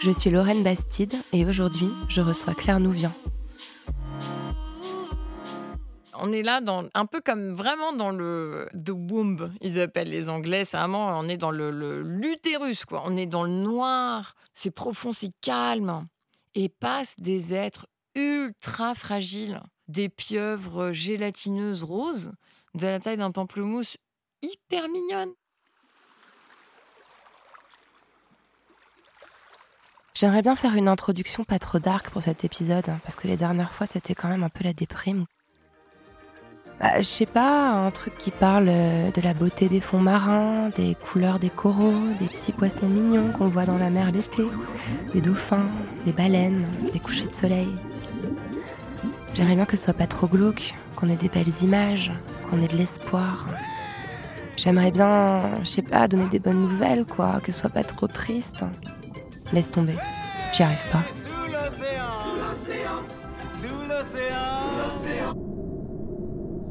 Je suis Lorraine Bastide et aujourd'hui, je reçois Claire Nouvian. on est là dans un peu comme vraiment dans le the womb, ils appellent les Anglais. C'est vraiment, on est dans le l'utérus, quoi. On est dans le noir. C'est profond, c'est calme. Et passent des êtres ultra fragiles, des pieuvres gélatineuses roses, de la taille d'un pamplemousse, hyper mignonnes. J'aimerais bien faire une introduction pas trop dark pour cet épisode, hein, parce que les dernières fois c'était quand même un peu la déprime. Bah, je sais pas, un truc qui parle euh, de la beauté des fonds marins, des couleurs des coraux, des petits poissons mignons qu'on voit dans la mer l'été, des dauphins, des baleines, des couchers de soleil. J'aimerais bien que ce soit pas trop glauque, qu'on ait des belles images, qu'on ait de l'espoir. J'aimerais bien, je sais pas, donner des bonnes nouvelles, quoi, que ce soit pas trop triste. Laisse tomber, j'y arrive pas.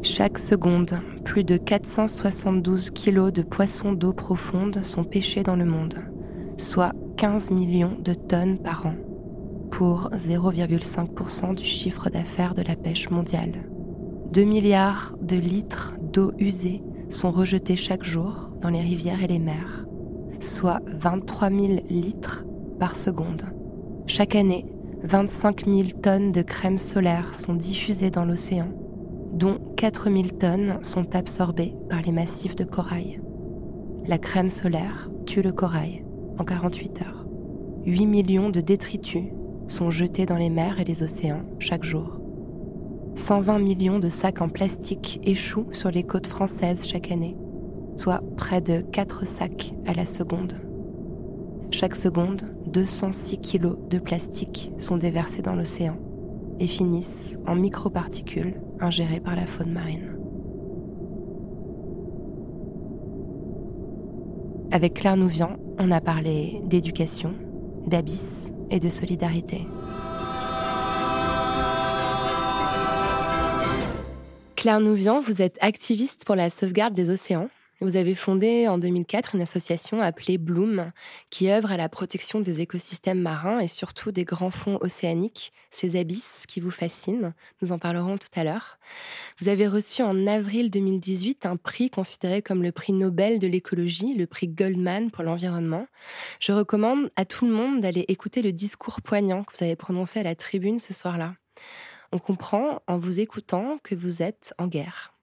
Chaque seconde, plus de 472 kilos de poissons d'eau profonde sont pêchés dans le monde, soit 15 millions de tonnes par an, pour 0,5% du chiffre d'affaires de la pêche mondiale. 2 milliards de litres d'eau usée sont rejetés chaque jour dans les rivières et les mers, soit 23 000 litres par seconde. Chaque année, 25 000 tonnes de crème solaire sont diffusées dans l'océan, dont 4 000 tonnes sont absorbées par les massifs de corail. La crème solaire tue le corail en 48 heures. 8 millions de détritus sont jetés dans les mers et les océans chaque jour. 120 millions de sacs en plastique échouent sur les côtes françaises chaque année, soit près de 4 sacs à la seconde. Chaque seconde, 206 kilos de plastique sont déversés dans l'océan et finissent en microparticules ingérées par la faune marine. Avec Claire Nouvian, on a parlé d'éducation, d'abysse et de solidarité. Claire Nouvian, vous êtes activiste pour la sauvegarde des océans. Vous avez fondé en 2004 une association appelée Bloom qui œuvre à la protection des écosystèmes marins et surtout des grands fonds océaniques, ces abysses qui vous fascinent. Nous en parlerons tout à l'heure. Vous avez reçu en avril 2018 un prix considéré comme le prix Nobel de l'écologie, le prix Goldman pour l'environnement. Je recommande à tout le monde d'aller écouter le discours poignant que vous avez prononcé à la tribune ce soir-là. On comprend en vous écoutant que vous êtes en guerre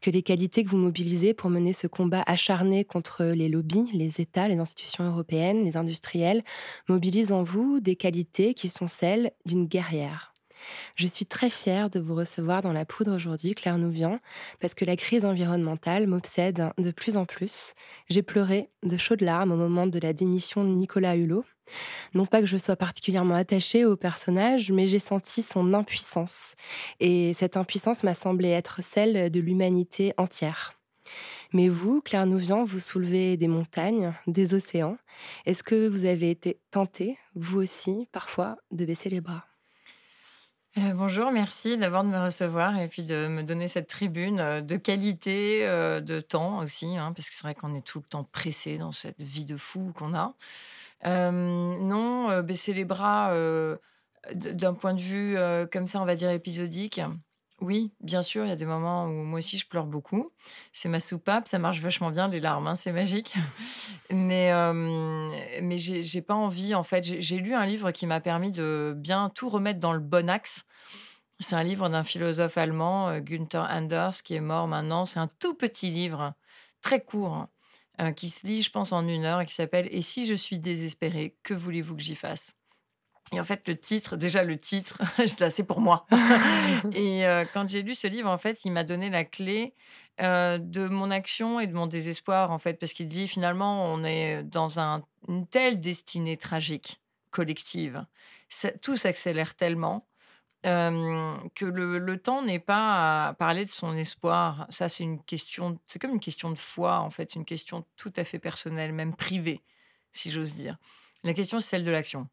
que les qualités que vous mobilisez pour mener ce combat acharné contre les lobbies, les États, les institutions européennes, les industriels, mobilisent en vous des qualités qui sont celles d'une guerrière. Je suis très fière de vous recevoir dans la poudre aujourd'hui, Claire Nouvian, parce que la crise environnementale m'obsède de plus en plus. J'ai pleuré de chaudes larmes au moment de la démission de Nicolas Hulot. Non pas que je sois particulièrement attachée au personnage, mais j'ai senti son impuissance. Et cette impuissance m'a semblé être celle de l'humanité entière. Mais vous, Claire Nouvian, vous soulevez des montagnes, des océans. Est-ce que vous avez été tentée, vous aussi, parfois, de baisser les bras? Euh, bonjour, merci d'abord de me recevoir et puis de me donner cette tribune euh, de qualité, euh, de temps aussi, hein, parce que c'est vrai qu'on est tout le temps pressé dans cette vie de fou qu'on a. Non, baisser les bras d'un point de vue comme ça, on va dire épisodique. Oui, bien sûr, il y a des moments où moi aussi je pleure beaucoup. C'est ma soupape, ça marche vachement bien les larmes, hein, c'est magique. Mais, mais j'ai pas envie, en fait. J'ai lu un livre qui m'a permis de bien tout remettre dans le bon axe. C'est un livre d'un philosophe allemand, Günther Anders, qui est mort maintenant. C'est un tout petit livre, très court, hein, euh, qui se lit, je pense, en une heure et qui s'appelle Et si je suis désespéré, que voulez-vous que j'y fasse? Et en fait, le titre, déjà le titre, c'est pour moi. et euh, quand j'ai lu ce livre, en fait, il m'a donné la clé euh, de mon action et de mon désespoir, en fait, parce qu'il dit finalement, on est dans un- une telle destinée tragique, collective. Ça- tout s'accélère tellement que le, temps n'est pas à parler de son espoir. Ça, c'est une question, c'est comme une question de foi, en fait, une question tout à fait personnelle, même privée, si j'ose dire. La question, c'est celle de l'action.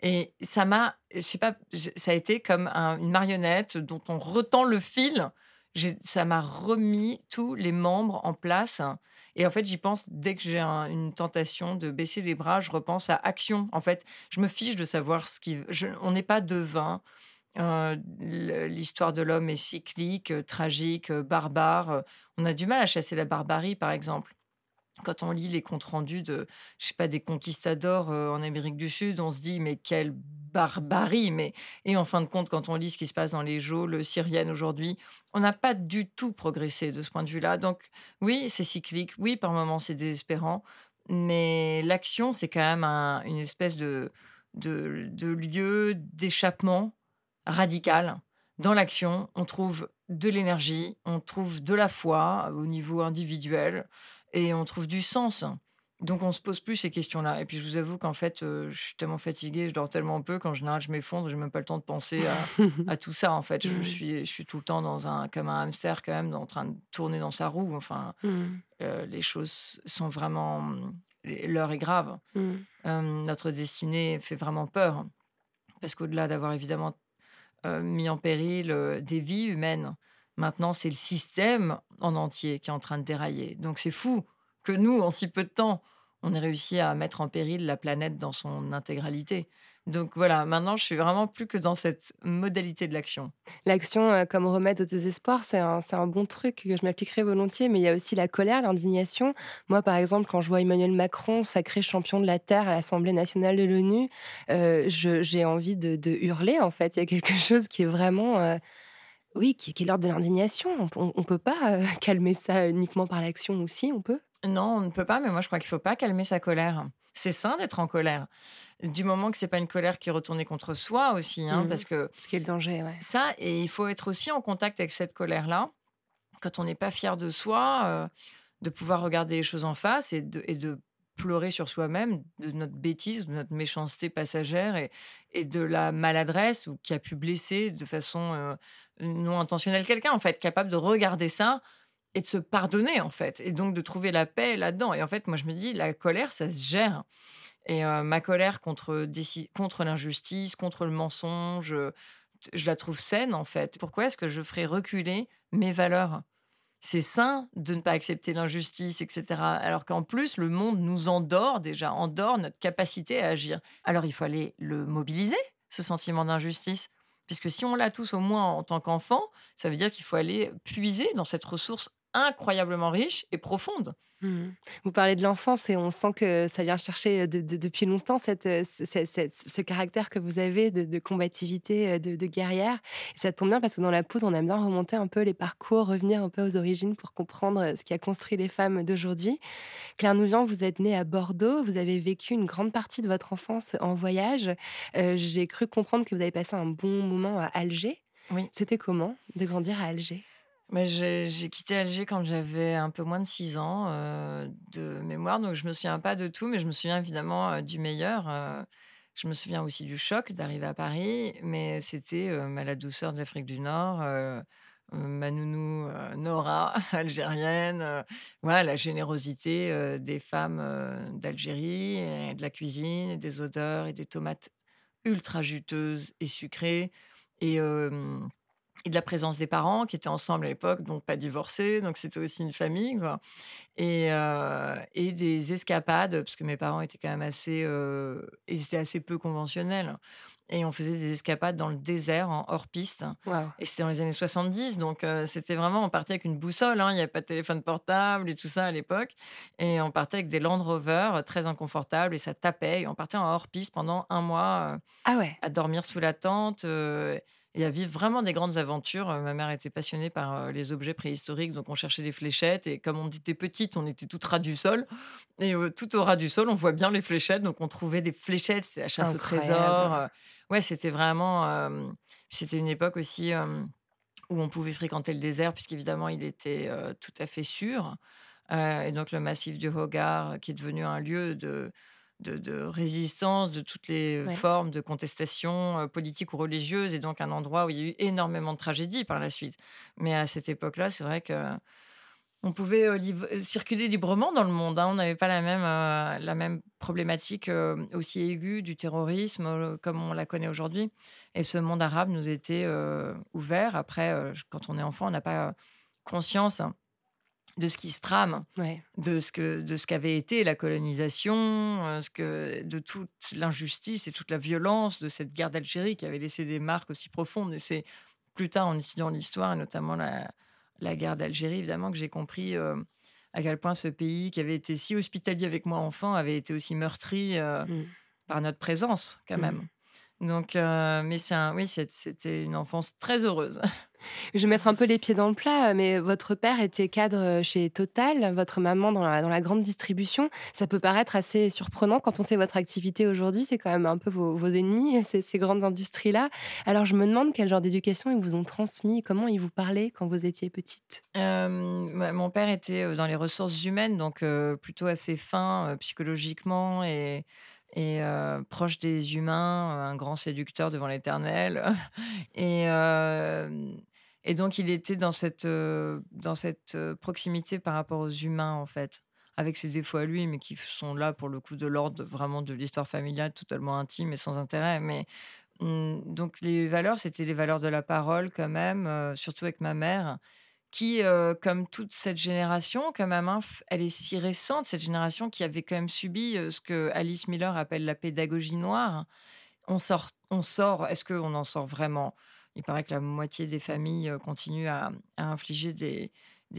Et ça m'a, je sais pas, ça a été comme un- une marionnette dont on retend le fil. Ça m'a remis tous les membres en place. Et en fait, j'y pense dès que j'ai un- une tentation de baisser les bras, je repense à action. En fait, je me fiche de savoir ce qui. je- on n'est pas devin. Le- L'histoire de l'homme est cyclique, euh, tragique, euh, barbare. Euh, On a du mal à chasser la barbarie, par exemple quand on lit les comptes rendus de, je sais pas, des conquistadors en Amérique du Sud, on se dit mais quelle barbarie. Mais et en fin de compte, quand on lit ce qui se passe dans les geôles syriennes aujourd'hui, on n'a pas du tout progressé de ce point de vue-là. Donc oui, c'est cyclique. Oui, par moments c'est désespérant, mais l'action c'est quand même un- une espèce de lieu d'échappement radical. Dans l'action, on trouve de l'énergie, on trouve de la foi au niveau individuel et on trouve du sens. Donc on se pose plus ces questions-là. Et puis je vous avoue qu'en fait, euh, je suis tellement fatiguée, je dors tellement peu qu'en général je m'effondre, j'ai même pas le temps de penser à, à tout ça. En fait, je suis, je suis tout le temps dans un comme un hamster quand même, en train de tourner dans sa roue. Enfin, Mm, euh, les choses sont vraiment, l'heure est grave. mm. Euh, notre destinée fait vraiment peur parce qu'au-delà d'avoir évidemment euh, mis en péril euh, des vies humaines. Maintenant, c'est le système en entier qui est en train de dérailler. Donc c'est fou que nous, en si peu de temps, on ait réussi à mettre en péril la planète dans son intégralité. Donc voilà, maintenant, je suis vraiment plus que dans cette modalité de l'action. L'action euh, comme remède au désespoir, c'est un, un bon truc que je m'appliquerai volontiers, mais il y a aussi la colère, l'indignation. Moi, par exemple, quand je vois Emmanuel Macron sacré champion de la Terre à l'Assemblée nationale de l'ONU, euh, j'ai envie de, de hurler, en fait. Il y a quelque chose qui est vraiment... euh, oui, qui, qui est l'ordre de l'indignation. On ne peut pas calmer ça uniquement par l'action aussi, on peut? Non, on ne peut pas, mais moi, je crois qu'il ne faut pas calmer sa colère. C'est sain d'être en colère. Du moment que c'est pas une colère qui est retournée contre soi aussi, hein, Mhm. parce que Ce qui est le danger, ouais. Ça, et il faut être aussi en contact avec cette colère-là, quand on n'est pas fier de soi, euh, de pouvoir regarder les choses en face et de, et de pleurer sur soi-même de notre bêtise, de notre méchanceté passagère et, et de la maladresse ou qui a pu blesser de façon euh, non intentionnelle quelqu'un, en fait, capable de regarder ça et de se pardonner, en fait, et donc de trouver la paix là-dedans. Et en fait, moi, je me dis, la colère, ça se gère. Et ma colère contre, contre l'injustice, contre le mensonge, je la trouve saine en fait. Pourquoi est-ce que je ferais reculer mes valeurs? C'est sain de ne pas accepter l'injustice, etc. Alors qu'en plus, le monde nous endort déjà, endort notre capacité à agir. Alors il faut aller le mobiliser, ce sentiment d'injustice. Puisque si on l'a tous au moins en tant qu'enfant, ça veut dire qu'il faut aller puiser dans cette ressource incroyablement riche et profonde. Mhm. Vous parlez de l'enfance et on sent que ça vient chercher de- de- depuis longtemps cette, euh, ce, ce- ce- ce caractère que vous avez de, de combativité, euh, de, guerrière. Et ça tombe bien parce que dans la poudre, on aime bien remonter un peu les parcours, revenir un peu aux origines pour comprendre euh, ce qui a construit les femmes d'aujourd'hui. Claire Nouvian, vous êtes née à Bordeaux, vous avez vécu une grande partie de votre enfance en voyage. Euh, J'ai cru comprendre que vous avez passé un bon moment à Alger. Oui. C'était comment de grandir à Alger? Mais j'ai quitté Alger quand j'avais un peu moins de 6 ans euh, de mémoire, donc je me souviens pas de tout, mais je me souviens évidemment euh, du meilleur. euh, je me souviens aussi du choc d'arriver à Paris, mais c'était la douceur de l'Afrique du Nord, ma nounou Nora, algérienne, voilà, la générosité des femmes d'Algérie, de la cuisine, des odeurs et des tomates ultra juteuses et sucrées. Et, et de la présence des parents qui étaient ensemble à l'époque, donc pas divorcés, donc c'était aussi une famille, quoi. Et, euh, et des escapades, parce que mes parents étaient quand même assez, euh, ils étaient assez peu conventionnels. Et on faisait des escapades dans le désert, en hors-piste. Et c'était dans les années 70, donc c'était vraiment, on partait avec une boussole, hein, il n'y avait pas de téléphone portable et tout ça à l'époque. Et on partait avec des Land Rover très inconfortables et ça tapait. Et on partait en hors-piste pendant un mois ah ouais. à dormir sous la tente et à vivre vraiment des grandes aventures. Ma mère était passionnée par les objets préhistoriques, donc on cherchait des fléchettes. Et comme on était petite, on était tout ras du sol. Et tout au ras du sol, on voit bien les fléchettes. Donc on trouvait des fléchettes, c'était la chasse au trésor. Ouais, c'était vraiment. c'était une époque aussi où on pouvait fréquenter le désert, puisqu'évidemment, il était tout à fait sûr. et donc le massif du Hogar, qui est devenu un lieu de de, résistance de toutes les formes de contestation politique ou religieuse, et donc un endroit où il y a eu énormément de tragédies par la suite. Mais à cette époque-là, c'est vrai que on pouvait circuler librement dans le monde. Hein. On n'avait pas la même, la même problématique aussi aiguë du terrorisme comme on la connaît aujourd'hui. Et ce monde arabe nous était ouvert. Après, quand on est enfant, on n'a pas conscience de ce qui se trame, de ce que de ce qu'avait été la colonisation, euh, ce que de toute l'injustice et toute la violence de cette guerre d'Algérie qui avait laissé des marques aussi profondes. Et c'est plus tard en étudiant l'histoire et notamment la, la guerre d'Algérie, évidemment, que j'ai compris euh, à quel point ce pays qui avait été si hospitalier avec moi enfant avait été aussi meurtri euh, mmh. par notre présence quand mmh. Donc, mais c'est oui, c'était une enfance très heureuse. Je vais mettre un peu les pieds dans le plat, mais votre père était cadre chez Total, votre maman dans la, dans la grande distribution. Ça peut paraître assez surprenant quand on sait votre activité aujourd'hui. C'est quand même un peu vos, vos ennemis, ces, ces grandes industries-là. Alors, je me demande quel genre d'éducation ils vous ont transmis, comment ils vous parlaient quand vous étiez petite? mon père était dans les ressources humaines, donc plutôt assez fin psychologiquement et et proche des humains, un grand séducteur devant l'éternel. Et, donc, il était dans cette, dans cette proximité par rapport aux humains, en fait, avec ses défauts à lui, mais qui sont là pour le coup de l'ordre vraiment de l'histoire familiale, totalement intime et sans intérêt. Mais mmh, donc, les valeurs, c'était les valeurs de la parole quand même, surtout avec ma mère qui, comme toute cette génération, quand même, elle est si récente, cette génération qui avait quand même subi ce que Alice Miller appelle la pédagogie noire. On sort, on sort. Est-ce qu'on en sort vraiment? Il paraît que la moitié des familles continuent à, infliger des,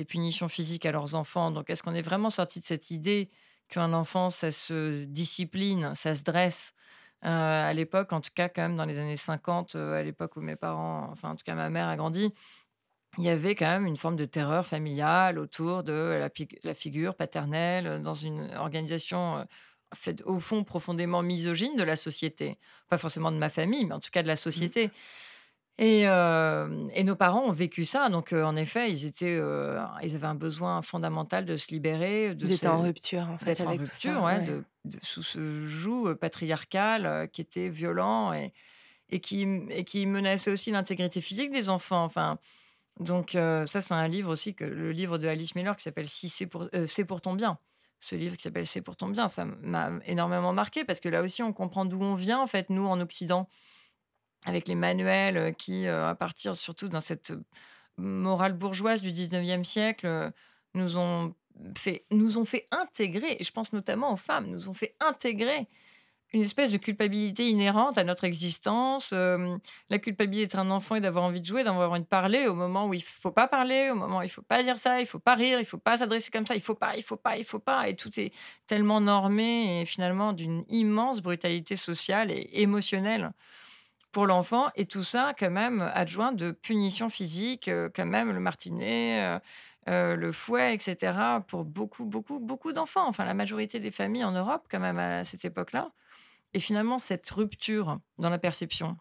punitions physiques à leurs enfants. Donc, est-ce qu'on est vraiment sorti de cette idée qu'un enfant, ça se discipline, ça se dresse? À l'époque, en tout cas, quand même, dans les années 50, à l'époque où mes parents, enfin, en tout cas, ma mère a grandi, il y avait quand même une forme de terreur familiale autour de la, figure paternelle dans une organisation euh, fait, au fond profondément misogyne de la société. Pas forcément de ma famille, mais en tout cas de la mmh. société. Et, euh, et, nos parents ont vécu ça. Donc, euh, en effet, ils, étaient, ils avaient un besoin fondamental de se libérer. De D'être en rupture, en fait, avec en rupture, ouais, De, sous ce joug patriarcal qui était violent et, et, qui, et qui menaçait aussi l'intégrité physique des enfants. Enfin, donc ça, c'est un livre aussi, que, le livre de Alice Miller qui s'appelle Si c'est pour, c'est pour ton bien. Ce livre qui s'appelle C'est pour ton bien, ça m'a énormément marqué parce que là aussi, on comprend d'où on vient, en fait, nous, en Occident, avec les manuels qui, à partir surtout dans cette morale bourgeoise du 19e siècle, nous ont fait, nous ont fait intégrer, et je pense notamment aux femmes, nous ont fait intégrer une espèce de culpabilité inhérente à notre existence. la culpabilité d'être un enfant et d'avoir envie de jouer, d'avoir envie de parler au moment où il faut pas parler, au moment où il faut pas dire ça, il faut pas rire, il faut pas s'adresser comme ça, il faut pas, il faut pas, il faut pas. Et tout est tellement normé et finalement d'une immense brutalité sociale et émotionnelle pour l'enfant. Et tout ça, quand même, adjoint de punitions physiques, quand même, le martinet. le fouet, etc., pour beaucoup, beaucoup, beaucoup d'enfants. Enfin, la majorité des familles en Europe, quand même, à cette époque-là. Et finalement, cette rupture dans la perception,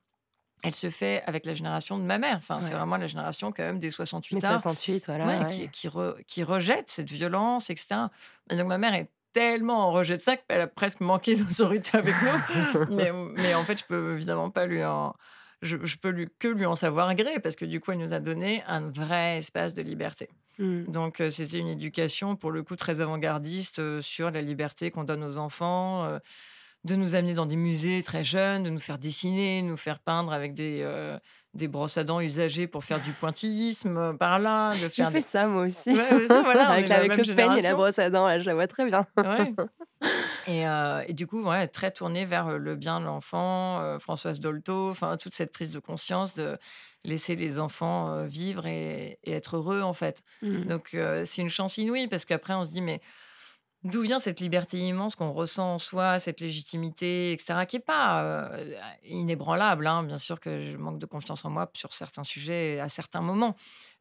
elle se fait avec la génération de ma mère. Enfin, c'est vraiment la génération quand même des 68 ans. 68, voilà. Qui, qui, qui, rejette cette violence, etc. Et donc ma mère est tellement en rejet de ça qu'elle a presque manqué d'autorité avec nous. mais, mais, en fait, je peux évidemment pas lui en... Je, je peux lui, que lui en savoir gré parce que du coup, elle nous a donné un vrai espace de liberté. Mmh. Donc, c'était une éducation, pour le coup, très avant-gardiste sur la liberté qu'on donne aux enfants de nous amener dans des musées très jeunes, de nous faire dessiner, nous faire peindre avec des, euh, des brosses à dents usagées pour faire du pointillisme euh, par là. De faire fais ça moi aussi. avec, le peigne et la brosse à dents, je la vois très bien. Et, euh, et du coup, ouais, très tournée vers le bien de l'enfant, euh, Françoise Dolto, enfin toute cette prise de conscience de laisser les enfants euh, vivre et, et être heureux en fait. Mm. Donc c'est une chance inouïe parce qu'après on se dit mais d'où vient cette liberté immense qu'on ressent en soi, cette légitimité, etc., qui n'est pas euh, inébranlable. hein. Bien sûr que je manque de confiance en moi sur certains sujets à certains moments,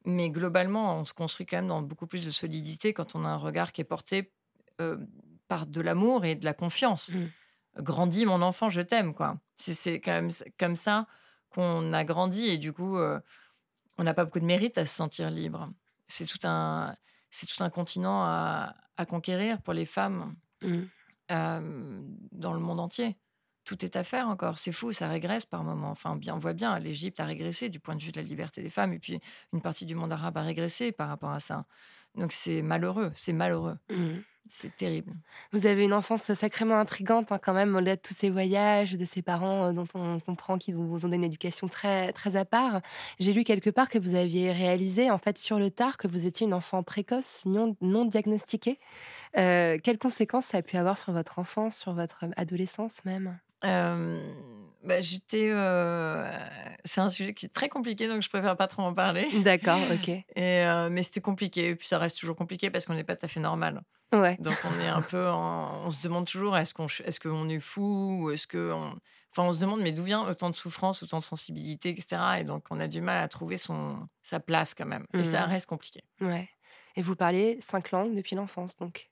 mais globalement on se construit quand même dans beaucoup plus de solidité quand on a un regard qui est porté euh, par de l'amour et de la confiance. Mm. Grandis mon enfant, je t'aime quoi. C'est c'est quand même comme ça qu'on a grandi et du coup euh, on n'a pas beaucoup de mérite à se sentir libre. C'est tout un, c'est tout un continent à, à conquérir pour les femmes Mm. euh, dans le monde entier. Tout est à faire encore. C'est fou, ça régresse par moments. Enfin, bien, on voit bien, l'Égypte a régressé du point de vue de la liberté des femmes, et puis une partie du monde arabe a régressé par rapport à ça. Donc c'est malheureux, c'est malheureux, Mm. C'est terrible. Vous avez une enfance sacrément intrigante hein, quand même, au-delà de tous ces voyages, de ces parents euh, dont on comprend qu'ils vous ont donné une éducation très, très à part. J'ai lu quelque part que vous aviez réalisé en fait sur le tard que vous étiez une enfant précoce, non, non diagnostiquée. Euh, quelles conséquences ça a pu avoir sur votre enfance, sur votre adolescence même? Bah, j'étais. euh, c'est un sujet qui est très compliqué, donc je préfère pas trop en parler. D'accord, ok. Et, euh, mais c'était compliqué, et puis ça reste toujours compliqué parce qu'on n'est pas tout à fait normal. Ouais. Donc on est un peu, en- on se demande toujours est-ce qu'on, est-ce qu'on est fou ou est-ce que, on... enfin on se demande mais d'où vient autant de souffrance, autant de sensibilité, etc. Et donc on a du mal à trouver son sa place quand même. Et ça Mhm. reste compliqué. Ouais. Et vous parlez cinq langues depuis l'enfance, donc.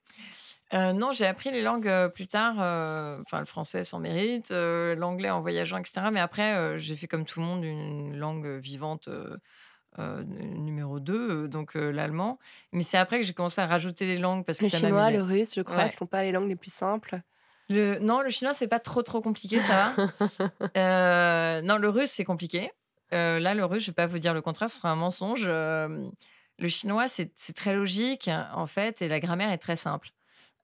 Euh, non, j'ai appris les langues euh, plus tard. euh, Enfin, le français sans mérite, l'anglais en voyageant, etc. Mais après, j'ai fait comme tout le monde une langue vivante numéro 2, donc l'allemand. Mais c'est après que j'ai commencé à rajouter des langues parce que Le ça chinois, le russe, je crois, Ouais. qui sont pas les langues les plus simples. Le... Non, le chinois, c'est pas trop trop compliqué, ça va. Non, le russe, c'est compliqué. Là, le russe, je vais pas vous dire le contraire, ce sera un mensonge. Le chinois, c'est très logique, en fait, et la grammaire est très simple.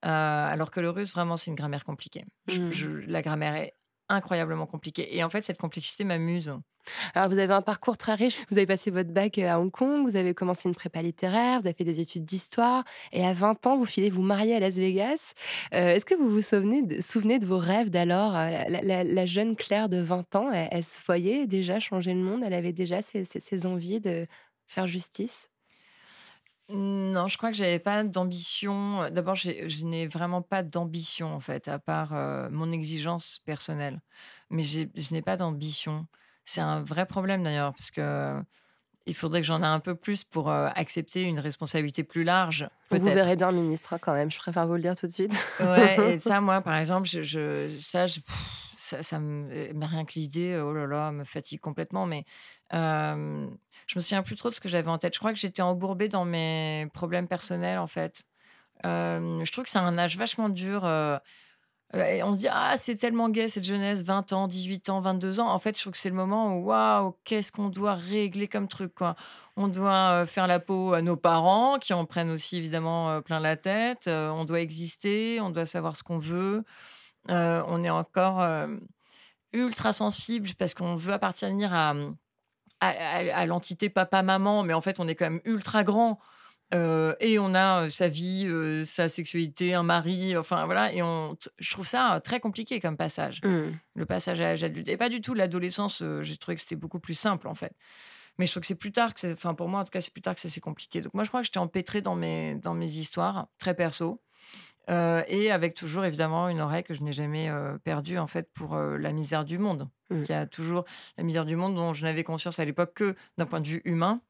Euh, alors que le russe, vraiment, c'est une grammaire compliquée. Je- Mm. je- la grammaire est incroyablement compliquée. Et en fait, cette complexité m'amuse. Alors, vous avez un parcours très riche. Vous avez passé votre bac euh, à Hong Kong, vous avez commencé une prépa littéraire, vous avez fait des études d'histoire, et à 20 ans, vous filez vous marier à Las Vegas. Euh, Est-ce que vous vous souvenez de, souvenez de vos rêves d'alors la, la- la jeune Claire de 20 ans, elle, elle se voyait déjà changer le monde, elle avait déjà ses, ses- ses envies de faire justice? Non, je crois que j'avais pas d'ambition. Euh, D'abord, je n'ai vraiment pas d'ambition, en fait, à part euh, mon exigence personnelle. Mais je n'ai pas d'ambition. C'est un vrai problème, d'ailleurs, parce que il faudrait que j'en ai un peu plus pour euh, accepter une responsabilité plus large. Vous verrez bien ministre hein, quand même, je préfère vous le dire tout de suite. Ouais, et ça, moi, par exemple, je, je- ça, je- pff, ça, me, euh, rien que l'idée, oh là là, me fatigue complètement. Mais euh, je me souviens plus trop de ce que j'avais en tête. Je crois que j'étais embourbée dans mes problèmes personnels, en fait. Je trouve que c'est un âge vachement dur. euh, euh, et on se dit, ah, c'est tellement gai cette jeunesse, 20 ans, 18 ans, 22 ans. En fait, je trouve que c'est le moment où, waouh, qu'est-ce qu'on doit régler comme truc, quoi. On doit faire la peau à nos parents, qui en prennent aussi évidemment plein la tête. On doit exister, on doit savoir ce qu'on veut. Euh, on est encore euh, ultra sensible parce qu'on veut appartenir à, à, à- à l'entité papa-maman, mais en fait, on est quand même ultra grand. Euh, et on a sa vie, sa sexualité, un mari, enfin voilà. Et on, je trouve ça très compliqué comme passage, Hmm. le passage à l'âge adulte. Et pas du tout l'adolescence, j'ai trouvé que c'était beaucoup plus simple en fait. Mais je trouve que c'est plus tard que c'est, enfin pour moi en tout cas, c'est plus tard que ça c'est compliqué. Donc moi je crois que j'étais empêtrée dans mes, dans mes histoires très perso. Euh, et avec toujours évidemment une oreille que je n'ai jamais euh, perdue en fait pour euh, la misère du monde, qui a toujours la misère du monde dont je n'avais conscience à l'époque que d'un point de vue humain.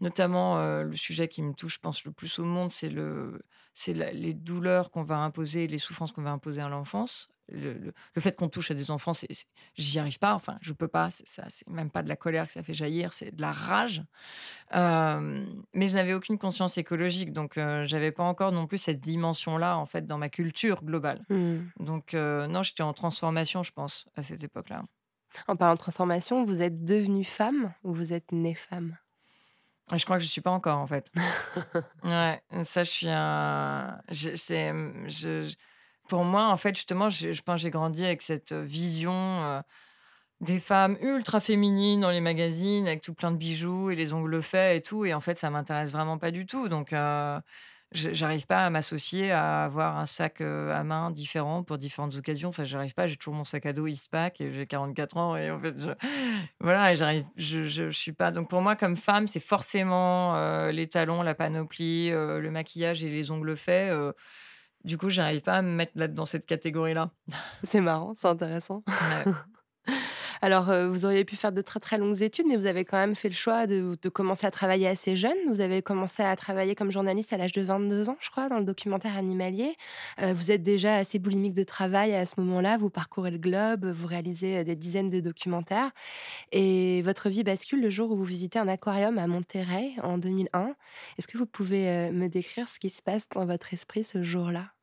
Notamment le sujet qui me touche, je pense le plus au monde, c'est le, c'est les douleurs qu'on va imposer, les souffrances qu'on va imposer à l'enfance. Le, le- le fait qu'on touche à des enfants, c'est, j'y arrive pas. Enfin, je peux pas. C'est, ça, c'est même pas de la colère que ça fait jaillir, c'est de la rage. Euh, mais je n'avais aucune conscience écologique, donc euh, j'avais pas encore non plus cette dimension-là en fait dans ma culture globale. Hmm. Donc euh, non, j'étais en transformation, je pense, à cette époque-là. En parlant de transformation, vous êtes devenue femme ou vous êtes née femme? Je crois que je suis pas encore en fait. ouais, ça je suis un. je- c'est, je, je- pour moi en fait justement, je, pense j'ai grandi avec cette vision euh, des femmes ultra féminines dans les magazines avec tout plein de bijoux et les ongles faits et tout, et en fait ça m'intéresse vraiment pas du tout. Donc euh, j'arrive pas à m'associer à avoir un sac euh, à main différent pour différentes occasions. Enfin, j'arrive pas. J'ai toujours mon sac à dos Eastpak et j'ai 44 ans et en fait, je- voilà, j'arrive. Je, suis pas. Donc pour moi, comme femme, c'est forcément euh, les talons, la panoplie, euh, le maquillage et les ongles faits. Du coup, j'arrive pas à me mettre là dans cette catégorie-là. C'est marrant, c'est intéressant. Ouais. Alors, euh, vous auriez pu faire de très très longues études, mais vous avez quand même fait le choix de, de commencer à travailler assez jeune. Vous avez commencé à travailler comme journaliste à l'âge de 22 ans, je crois, dans le documentaire animalier. Euh, vous êtes déjà assez boulimique de travail à ce moment-là. Vous parcourez le globe, vous réalisez euh, des dizaines de documentaires. Et votre vie bascule le jour où vous visitez un aquarium à Monterrey en 2001. Est-ce que vous pouvez me décrire ce qui se passe dans votre esprit ce jour-là?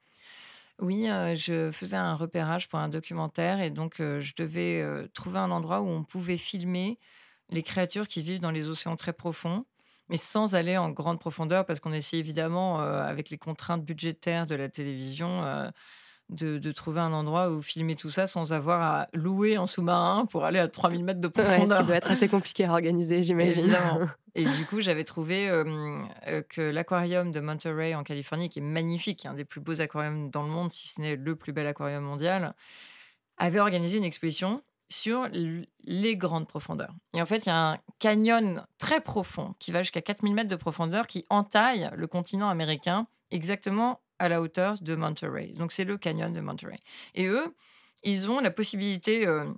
Oui, euh, je faisais un repérage pour un documentaire et donc euh, je devais euh, trouver un endroit où on pouvait filmer les créatures qui vivent dans les océans très profonds, mais sans aller en grande profondeur parce qu'on essayait évidemment, avec les contraintes budgétaires de la télévision, de, de trouver un endroit où filmer tout ça sans avoir à louer un sous-marin pour aller à 3000 mètres de Ouais, Ce profondeur. qui doit être assez compliqué à organiser, j'imagine. Évidemment. Et du coup, j'avais trouvé euh, euh, que l'aquarium de Monterey en Californie, qui est magnifique, un des plus beaux aquariums dans le monde, si ce n'est le plus bel aquarium mondial, avait organisé une exposition sur les grandes profondeurs. Et en fait, il y a un canyon très profond qui va jusqu'à 4000 mètres de profondeur qui entaille le continent américain exactement à la hauteur de Monterey. Donc, c'est le canyon de Monterey. Et eux, ils ont la possibilité euh,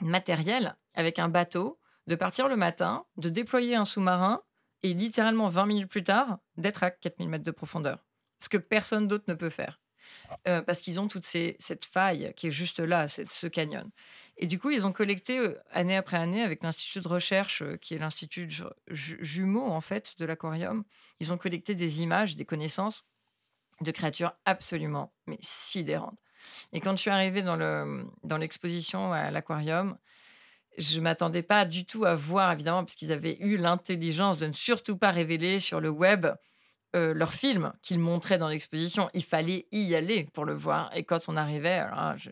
matérielle, avec un bateau, de partir le matin, de déployer un sous-marin et littéralement 20 minutes plus tard, d'être à 4000 mètres de profondeur. Ce que personne d'autre ne peut faire. Euh, parce qu'ils ont toute cette faille qui est juste là, ce canyon. Et du coup, ils ont collecté euh, année après année avec l'Institut de recherche, qui est l'Institut ju- ju- jumeau en fait de l'aquarium. Ils ont collecté des images, des connaissances de créatures absolument mais sidérantes. Et quand je suis arrivée dans le dans l'exposition à l'aquarium, je m'attendais pas du tout à voir, évidemment, parce qu'ils avaient eu l'intelligence de ne surtout pas révéler sur le web euh, leur film qu'ils montraient dans l'exposition. Il fallait y aller pour le voir. Et quand on arrivait, là, je,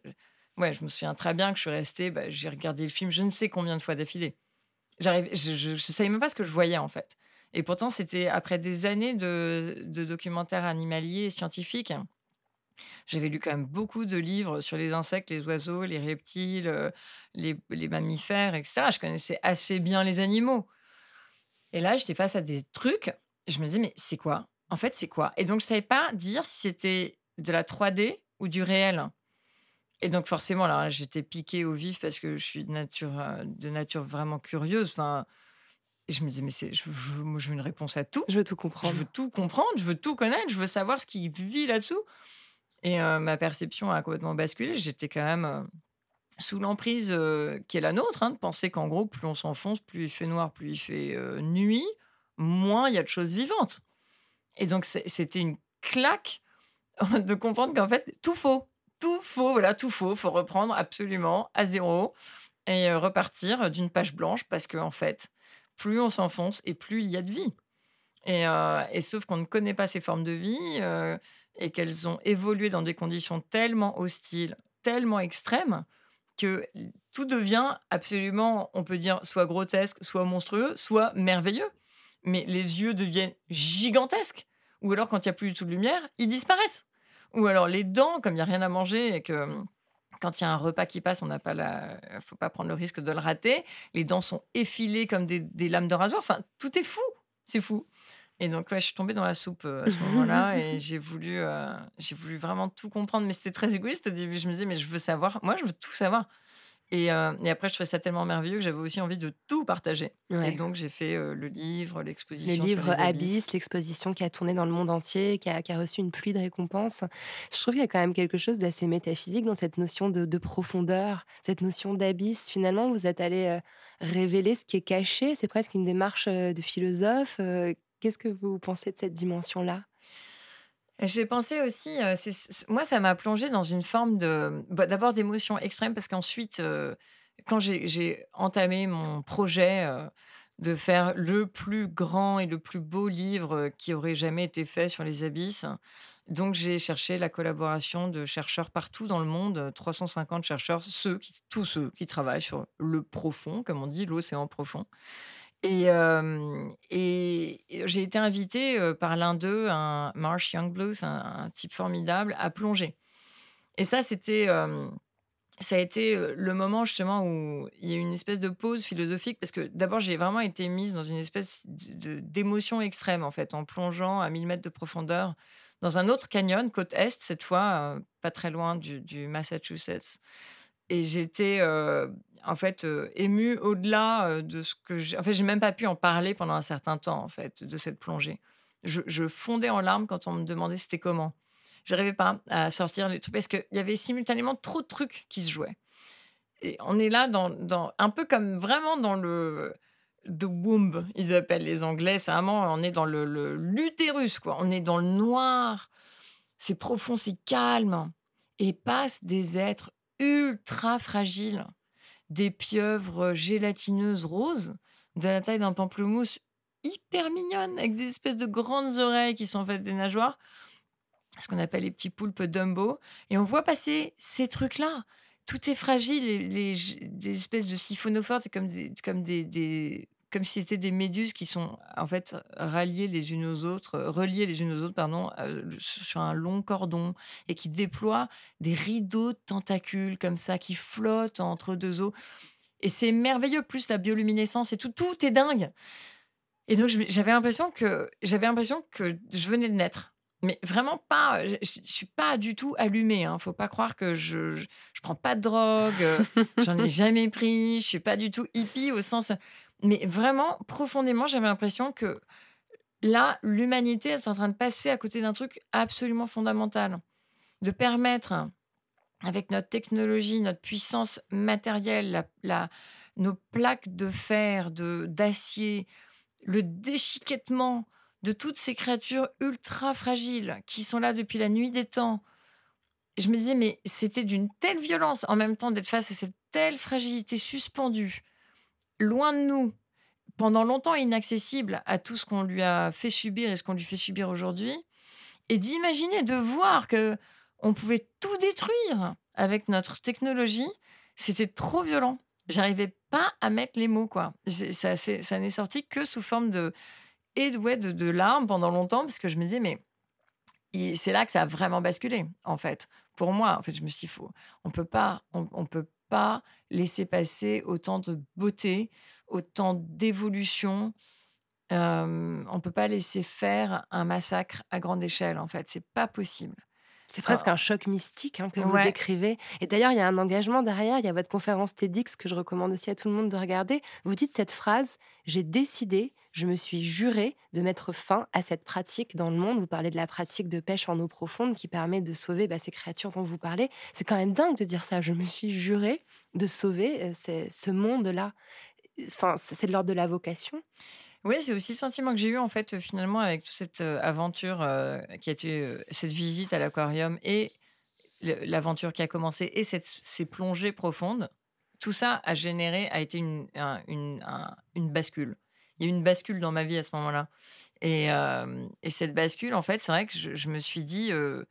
ouais, je me souviens très bien que je suis restée, bah, j'ai regardé le film je ne sais combien de fois d'affilée. J'arrive, je, je savais même pas ce que je voyais en fait. Et pourtant, c'était après des années de, documentaires animaliers et scientifiques. J'avais lu quand même beaucoup de livres sur les insectes, les oiseaux, les reptiles, euh, les, mammifères, etc. Je connaissais assez bien les animaux. Et là, j'étais face à des trucs. Je me disais, mais c'est quoi? En fait, c'est quoi? Et donc, je savais pas dire si c'était de la 3D ou du réel. Et donc, forcément, là, j'étais piquée au vif parce que je suis de nature, euh, de nature vraiment curieuse. Enfin, et je me disais, mais je, je, je veux une réponse à tout. Je veux tout Je comprendre. veux tout comprendre, je veux tout connaître, je veux savoir ce qui vit là-dessous. Et euh, ma perception a complètement basculé. J'étais quand même euh, sous l'emprise euh, qui est la nôtre, hein, de penser qu'en gros, plus on s'enfonce, plus il fait noir, plus il fait nuit, moins il y a de choses vivantes. Et donc, c'était une claque de comprendre qu'en fait, tout faux. Tout faux, voilà, tout faux. faut reprendre absolument à zéro et repartir d'une page blanche parce qu'en en fait, plus on s'enfonce et plus il y a de vie. Et, euh, sauf qu'on ne connaît pas ces formes de vie euh, et qu'elles ont évolué dans des conditions tellement hostiles, tellement extrêmes, que tout devient absolument, on peut dire, soit grotesque, soit monstrueux, soit merveilleux. Mais les yeux deviennent gigantesques. Ou alors, quand il n'y a plus du tout de lumière, ils disparaissent. Ou alors, les dents, comme il n'y a rien à manger et que quand il y a un repas qui passe, on n'a pas la, faut pas prendre le risque de le rater. Les dents sont effilées comme des, des lames de rasoir. Enfin, tout est fou. C'est fou. Et donc, ouais, je suis tombée dans la soupe euh, à ce moment-là et j'ai voulu, euh, j'ai voulu vraiment tout comprendre. Mais c'était très égoïste au début. Je me disais, mais je veux savoir. Moi, je veux tout savoir. Et, euh, et après, je trouvais ça tellement merveilleux que j'avais aussi envie de tout partager. Ouais. Et donc, j'ai fait euh, le livre, l'exposition. Sur les abysses. Abyss, l'exposition qui a tourné dans le monde entier, qui a, qui a reçu une pluie de récompenses. Je trouve qu'il y a quand même quelque chose d'assez métaphysique dans cette notion de, de profondeur, cette notion d'abysse. Finalement, vous êtes allé euh, révéler ce qui est caché. C'est presque une démarche de philosophe. Qu'est-ce que vous pensez de cette dimension-là? J'ai pensé aussi, moi, ça m'a plongé dans une forme de, bah, d'abord d'émotion extrême, parce qu'ensuite, quand j'ai, entamé mon projet de faire le plus grand et le plus beau livre qui aurait jamais été fait sur les abysses, donc j'ai cherché la collaboration de chercheurs partout dans le monde, euh, 350 chercheurs, ceux tous ceux qui travaillent sur le profond, comme on dit, l'océan profond. Et, j'ai été invitée par l'un d'eux, un Marsh Youngblood, un, un type formidable, à plonger. Et ça, c'était, ça a été le moment justement où il y a eu une espèce de pause philosophique parce que d'abord j'ai vraiment été mise dans une espèce d'émotion extrême en fait en plongeant à 1000 mètres de profondeur dans un autre canyon, côte est cette fois, pas très loin du Massachusetts. Et j'étais en fait émue au-delà de ce que j'ai. En fait, j'ai même pas pu en parler pendant un certain temps en fait de cette plongée. Je, je fondais en larmes quand on me demandait c'était comment. J'arrivais pas à sortir les trucs parce qu'il y avait simultanément trop de trucs qui se jouaient. Et on est là dans, un peu comme vraiment dans le the womb, ils appellent les Anglais. C'est vraiment, on est dans le- l'utérus, quoi. On est dans le noir. C'est profond, c'est calme. Et passent des êtres ultra fragiles, des pieuvres gélatineuses roses de la taille d'un pamplemousse hyper mignonnes, avec des espèces de grandes oreilles qui sont en fait des nageoires, ce qu'on appelle les petits poulpes Dumbo. Et on voit passer ces trucs-là. Tout est fragile, les, des espèces de siphonophores, c'est comme des, comme des- comme si c'était des méduses qui sont en fait ralliées les unes aux autres, euh, reliées les unes aux autres, pardon, euh, sur un long cordon et qui déploient des rideaux de tentacules comme ça qui flottent entre deux eaux. Et c'est merveilleux, plus la bioluminescence et tout, tout est dingue. Et donc, j'avais l'impression que j'avais l'impression que je venais de naître. Mais vraiment pas. Je, je- je suis pas du tout allumée. Hein. Faut pas croire que je, je, je prends pas de drogue. euh, J'en ai jamais pris. Je suis pas du tout hippie au sens. Mais vraiment, profondément, j'avais l'impression que là, l'humanité est en train de passer à côté d'un truc absolument fondamental. De permettre, avec notre technologie, notre puissance matérielle, nos plaques de fer, de d'acier, le déchiquettement de toutes ces créatures ultra fragiles qui sont là depuis la nuit des temps. Je me disais, mais c'était d'une telle violence en même temps d'être face à cette telle fragilité suspendue, loin de nous, pendant longtemps inaccessible à tout ce qu'on lui a fait subir et ce qu'on lui fait subir aujourd'hui, et d'imaginer, de voir que on pouvait tout détruire avec notre technologie, c'était trop violent. J'arrivais pas à mettre les mots, quoi. Ça, n'est sorti que sous forme de et de, larmes pendant longtemps, parce que je me disais, mais c'est là que ça a vraiment basculé, en fait. Pour moi, en fait, je me suis dit, faut, on peut pas, on, on peut pas laisser passer autant de beauté, autant d'évolution. On peut pas laisser faire un massacre à grande échelle, en fait. C'est pas possible. C'est presque un choc mystique hein, que vous Ouais. décrivez. Et d'ailleurs, il y a un engagement derrière. Il y a votre conférence TEDx que je recommande aussi à tout le monde de regarder. Vous dites cette phrase J'ai décidé, je me suis juré de mettre fin à cette pratique dans le monde. Vous parlez de la pratique de pêche en eau profonde qui permet de sauver bah, ces créatures dont vous parlez. C'est quand même dingue de dire ça. Je me suis juré de sauver euh, ce monde-là. Enfin, c'est de l'ordre de la vocation. Oui, c'est aussi le sentiment que j'ai eu en fait finalement avec toute cette aventure euh, qui a été cette visite à l'aquarium et l'aventure qui a commencé et cette, ces plongées profondes. Tout ça a généré, a été une, un- une, un- une bascule. Il y a eu une bascule dans ma vie à ce moment-là. Et, euh, et cette bascule, en fait, c'est vrai que je, je me suis dit, euh,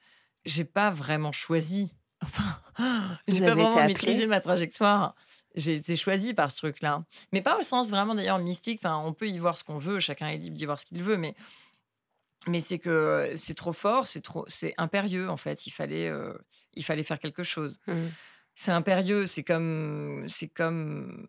j'ai pas vraiment choisi. Enfin, j'ai pas vraiment maîtrisé ma trajectoire. J'ai été choisie par ce truc-là. Mais pas au sens vraiment d'ailleurs mystique. Enfin, on peut y voir ce qu'on veut, chacun est libre d'y voir ce qu'il veut, mais mais c'est que c'est trop fort, c'est trop, c'est impérieux en fait. Il fallait, euh, il fallait faire quelque chose. C'est impérieux, c'est comme, c'est comme,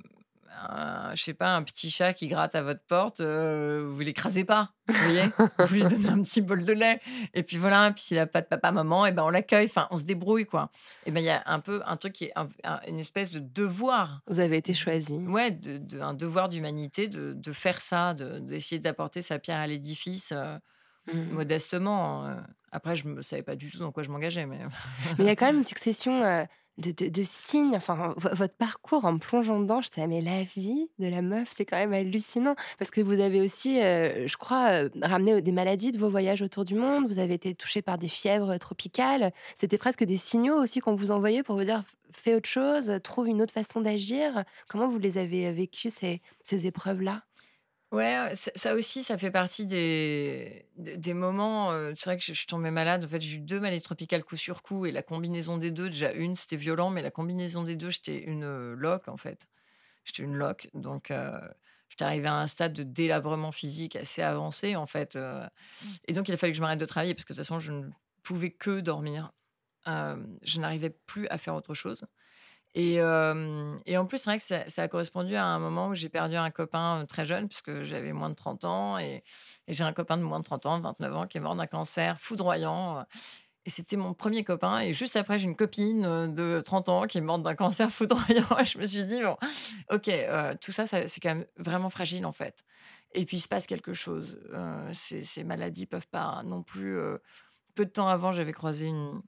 un, je sais pas, un petit chat qui gratte à votre porte. euh, vous l'écrasez pas, vous voyez Vous lui donnez un petit bol de lait, et puis voilà. Puis s'il a pas de papa, maman, et ben on l'accueille. Enfin, on se débrouille quoi. Et ben il y a un peu un truc qui est un- un- une espèce de devoir Vous avez été choisi. ouais, de, de- un devoir d'humanité de, de faire ça, de- d'essayer d'apporter sa pierre à l'édifice euh, Mm. modestement. euh. Après, je ne savais pas du tout dans quoi je m'engageais, mais Mais il y a quand même une succession euh, de, signes. Enfin, vo- votre parcours en plongeant dedans, je disais, mais la vie de la meuf, c'est quand même hallucinant. Parce que vous avez aussi, euh, je crois, euh, ramené des maladies de vos voyages autour du monde. Vous avez été touché par des fièvres tropicales. C'était presque des signaux aussi qu'on vous envoyait pour vous dire, fais autre chose, trouve une autre façon d'agir. Comment vous les avez euh, vécues, ces, ces épreuves-là? Ouais, ça, aussi, ça fait partie des, des, moments. euh, c'est vrai que je, suis tombée malade. En fait, j'ai eu deux maladies tropicales coup sur coup, et la combinaison des deux, déjà une, c'était violent, mais la combinaison des deux, j'étais une euh, loque en fait. J'étais une loque, donc. euh, j'étais arrivée à un stade de délabrement physique assez avancé, en fait. euh. Et donc, il a fallu que je m'arrête de travailler parce que de toute façon, je ne pouvais que dormir. Je n'arrivais plus à faire autre chose. Et, en plus, c'est vrai que ça, a correspondu à un moment où j'ai perdu un copain très jeune, puisque j'avais moins de 30 ans. Et, j'ai un copain de moins de 30 ans, 29 ans, qui est mort d'un cancer foudroyant. Et c'était mon premier copain. Et juste après, j'ai une copine de 30 ans qui est morte d'un cancer foudroyant. Et je me suis dit, bon, ok, tout ça, c'est quand même vraiment fragile, en fait. Et puis, il se passe quelque chose. Ces, ces maladies peuvent pas non plus. peu de temps avant, j'avais croisé une,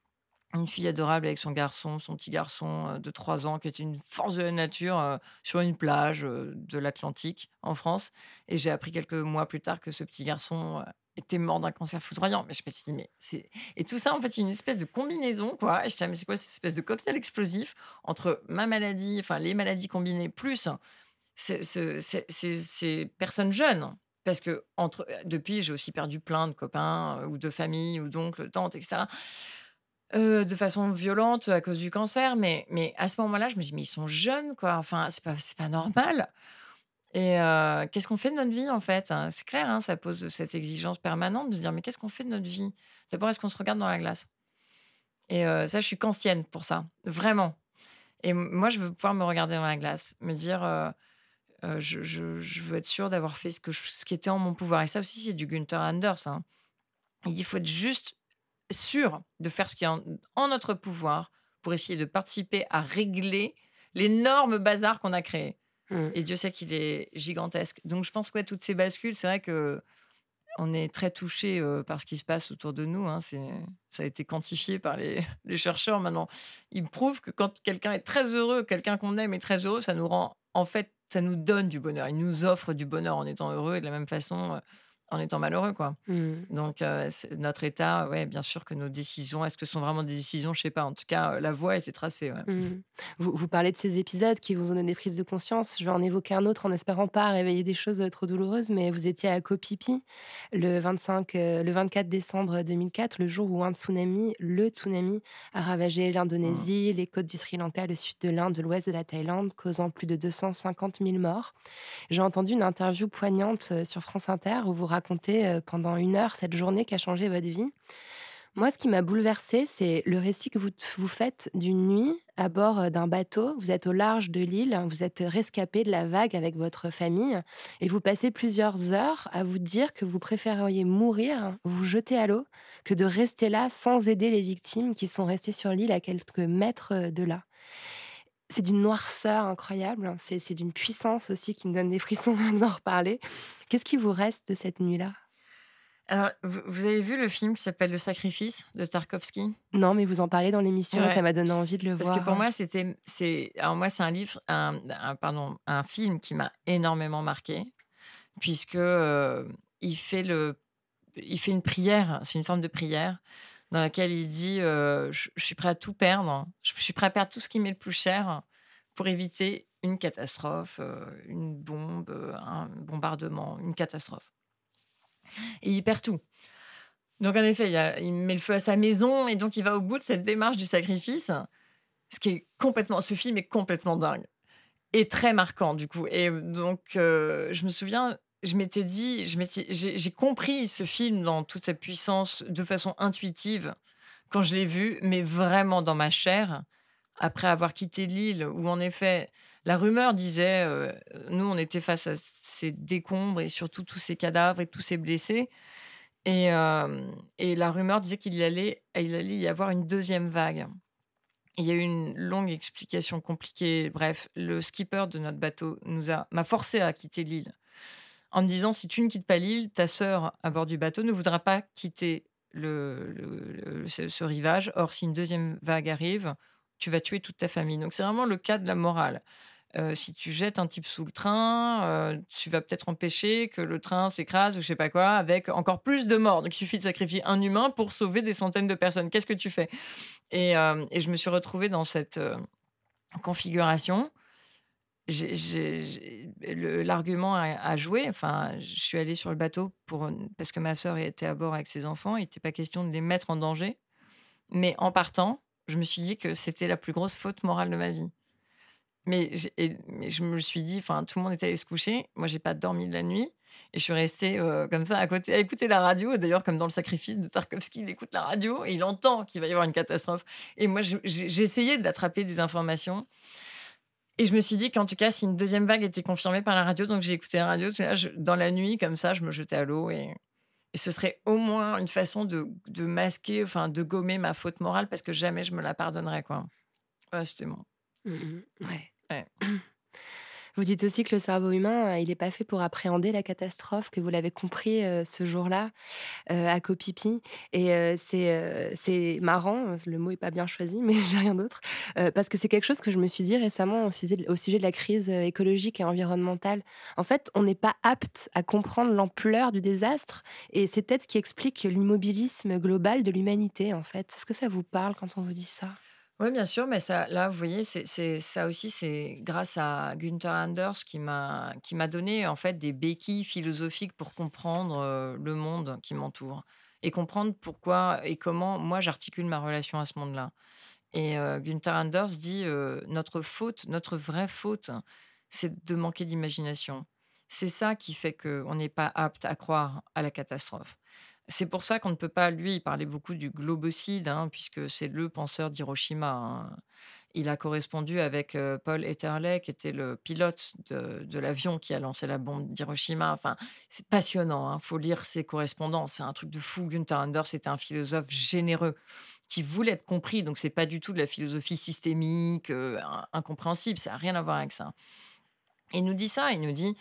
une fille adorable avec son garçon, son petit garçon euh, de 3 ans, qui était une force de la nature euh, sur une plage euh, de l'Atlantique en France. Et j'ai appris quelques mois plus tard que ce petit garçon était mort d'un cancer foudroyant. Mais je me suis dit, mais c'est. Et tout ça, en fait, une espèce de combinaison, quoi. Et je me mais c'est quoi cette espèce de cocktail explosif entre ma maladie, enfin, les maladies combinées, plus ce- ce- ces- ces personnes jeunes? Parce que entre, depuis, j'ai aussi perdu plein de copains ou de familles ou d'oncles, tantes, etc. euh, de façon violente à cause du cancer. Mais, mais à ce moment-là, je me dis, mais ils sont jeunes, quoi. Enfin, c'est pas, pas normal. Et euh, qu'est-ce qu'on fait de notre vie, en fait hein? C'est clair, hein, ça pose cette exigence permanente de dire, mais qu'est-ce qu'on fait de notre vie? D'abord, est-ce qu'on se regarde dans la glace? Et euh, ça, je suis kantienne pour ça, vraiment. Et moi, je veux pouvoir me regarder dans la glace, me dire, je, je- veux être sûre d'avoir fait ce, que ce qui était en mon pouvoir. Et ça aussi, c'est du Gunther Anders. hein. Il faut être juste sûr de faire ce qui est en, en notre pouvoir pour essayer de participer à régler l'énorme bazar qu'on a créé. Mm. Et Dieu sait qu'il est gigantesque. Donc je pense que ouais, toutes ces bascules, c'est vrai que on est très touché euh, par ce qui se passe autour de nous. hein. C'est, ça a été quantifié par les, les chercheurs maintenant. Ils prouvent que quand quelqu'un est très heureux, quelqu'un qu'on aime est très heureux, ça nous rend, en fait, ça nous donne du bonheur. Il nous offre du bonheur en étant heureux et de la même façon euh, en étant malheureux, quoi. Mm. Donc euh, notre état, ouais, bien sûr que nos décisions, est-ce que ce sont vraiment des décisions, je sais pas. En tout cas, euh, la voie a été tracée. ouais. Mm. Vous, vous parlez de ces épisodes qui vous ont donné des prises de conscience. Je vais en évoquer un autre en espérant pas réveiller des choses euh, trop douloureuses, mais vous étiez à Phi le, 25, euh, le 24 décembre 2004, le jour où un tsunami, le tsunami, a ravagé l'Indonésie, les côtes du Sri Lanka, le sud de l'Inde, l'ouest de la Thaïlande, causant plus de 250 000 morts. J'ai entendu une interview poignante sur France Inter où vous racontez euh, pendant une heure cette journée qui a changé votre vie. Moi, ce qui m'a bouleversée, c'est le récit que vous, vous faites d'une nuit à bord euh, d'un bateau. Vous êtes au large de l'île, vous êtes rescapé de la vague avec votre famille et vous passez plusieurs heures à vous dire que vous préféreriez mourir, vous jeter à l'eau, que de rester là sans aider les victimes qui sont restées sur l'île à quelques mètres euh, de là. C'est d'une noirceur incroyable, c'est c'est d'une puissance aussi qui me donne des frissons d'en reparler. Qu'est-ce qui vous reste de cette nuit-là? Alors, vous, avez vu le film qui s'appelle Le Sacrifice de Tarkovsky? Non, mais vous en parlez dans l'émission et ça m'a donné envie de le Parce voir. que pour moi, c'était, c'est, alors moi, c'est un livre, un, un- pardon, un film qui m'a énormément marqué, puisque euh, il fait le, il fait une prière, c'est une forme de prière dans laquelle il dit, euh, je, suis prêt à tout perdre, je suis prêt à perdre tout ce qui m'est le plus cher pour éviter une catastrophe, euh, une bombe, euh, un bombardement, une catastrophe. Et il perd tout. Donc en effet, il, met le feu à sa maison et donc il va au bout de cette démarche du sacrifice, ce qui est complètement, ce film est complètement dingue et très marquant du coup. Et donc je me souviens, je m'étais dit, j'ai compris ce film dans toute sa puissance de façon intuitive quand je l'ai vu, mais vraiment dans ma chair après avoir quitté l'île où en effet la rumeur disait, euh, nous on était face à ces décombres et surtout tous ces cadavres et tous ces blessés. Et, euh, et la rumeur disait qu'il allait, allait y avoir une deuxième vague. Il y a eu une longue explication compliquée. Bref, le skipper de notre bateau nous a m'a forcé à quitter l'île en me disant si tu ne quittes pas l'île, ta sœur à bord du bateau ne voudra pas quitter ce, rivage. Or, si une deuxième vague arrive, tu vas tuer toute ta famille. Donc, c'est vraiment le cas de la morale. Euh, si tu jettes un type sous le train, euh, tu vas peut-être empêcher que le train s'écrase ou je sais pas quoi, avec encore plus de morts. Donc il suffit de sacrifier un humain pour sauver des centaines de personnes. Qu'est-ce que tu fais? Et, euh, et je me suis retrouvée dans cette configuration. J'ai- j'ai- j'ai- le- L'argument a, joué. Enfin, je suis allée sur le bateau parce que ma sœur était à bord avec ses enfants. Il n'était pas question de les mettre en danger. Mais en partant, je me suis dit que c'était la plus grosse faute morale de ma vie. Mais, je me suis dit, enfin, tout le monde est allé se coucher. Moi, j'ai pas dormi de la nuit. Et je suis restée euh, comme ça à côté, à écouter la radio. D'ailleurs, comme dans le sacrifice de Tarkovsky, il écoute la radio et il entend qu'il va y avoir une catastrophe. Et moi, j'ai essayé d'attraper des informations. Et je me suis dit qu'en tout cas, si une deuxième vague était confirmée par la radio, donc j'ai écouté la radio, je- dans la nuit, comme ça, je me jetais à l'eau et, et ce serait au moins une façon de, de masquer, enfin, de gommer ma faute morale parce que jamais je me la pardonnerais, quoi. Ouais, c'était bon. Mhm. Ouais. Ouais. Vous dites aussi que le cerveau humain, euh, il n'est pas fait pour appréhender la catastrophe, que vous l'avez compris euh, ce jour-là euh, à Copipi. Et c'est marrant, le mot est pas bien choisi, mais j'ai rien d'autre, parce que c'est quelque chose que je me suis dit récemment au sujet, de- au sujet de la crise écologique et environnementale. En fait, on n'est pas apte à comprendre l'ampleur du désastre, et c'est peut-être ce qui explique l'immobilisme global de l'humanité. En fait, est-ce que ça vous parle quand on vous dit ça? Oui, bien sûr, mais ça, là, vous voyez, c'est, ça aussi, c'est grâce à Günther Anders qui m'a, qui m'a donné en fait des béquilles philosophiques pour comprendre le monde qui m'entoure et comprendre pourquoi et comment moi j'articule ma relation à ce monde-là. Et Günther Anders dit notre faute, notre vraie faute, c'est de manquer d'imagination. C'est ça qui fait qu'on n'est pas apte à croire à la catastrophe. C'est pour ça qu'on ne peut pas, lui, parlait beaucoup du globocide, hein, puisque c'est le penseur d'Hiroshima. hein. Il a correspondu avec euh, Paul Etterley, qui était le pilote de, l'avion qui a lancé la bombe d'Hiroshima. Enfin, c'est passionnant, il faut lire ses correspondances. C'est un truc de fou. Gunther Anders c'était un philosophe généreux qui voulait être compris. Donc, c'est pas du tout de la philosophie systémique, euh, in- incompréhensible. Ça n'a rien à voir avec ça. Il nous dit ça, il nous dit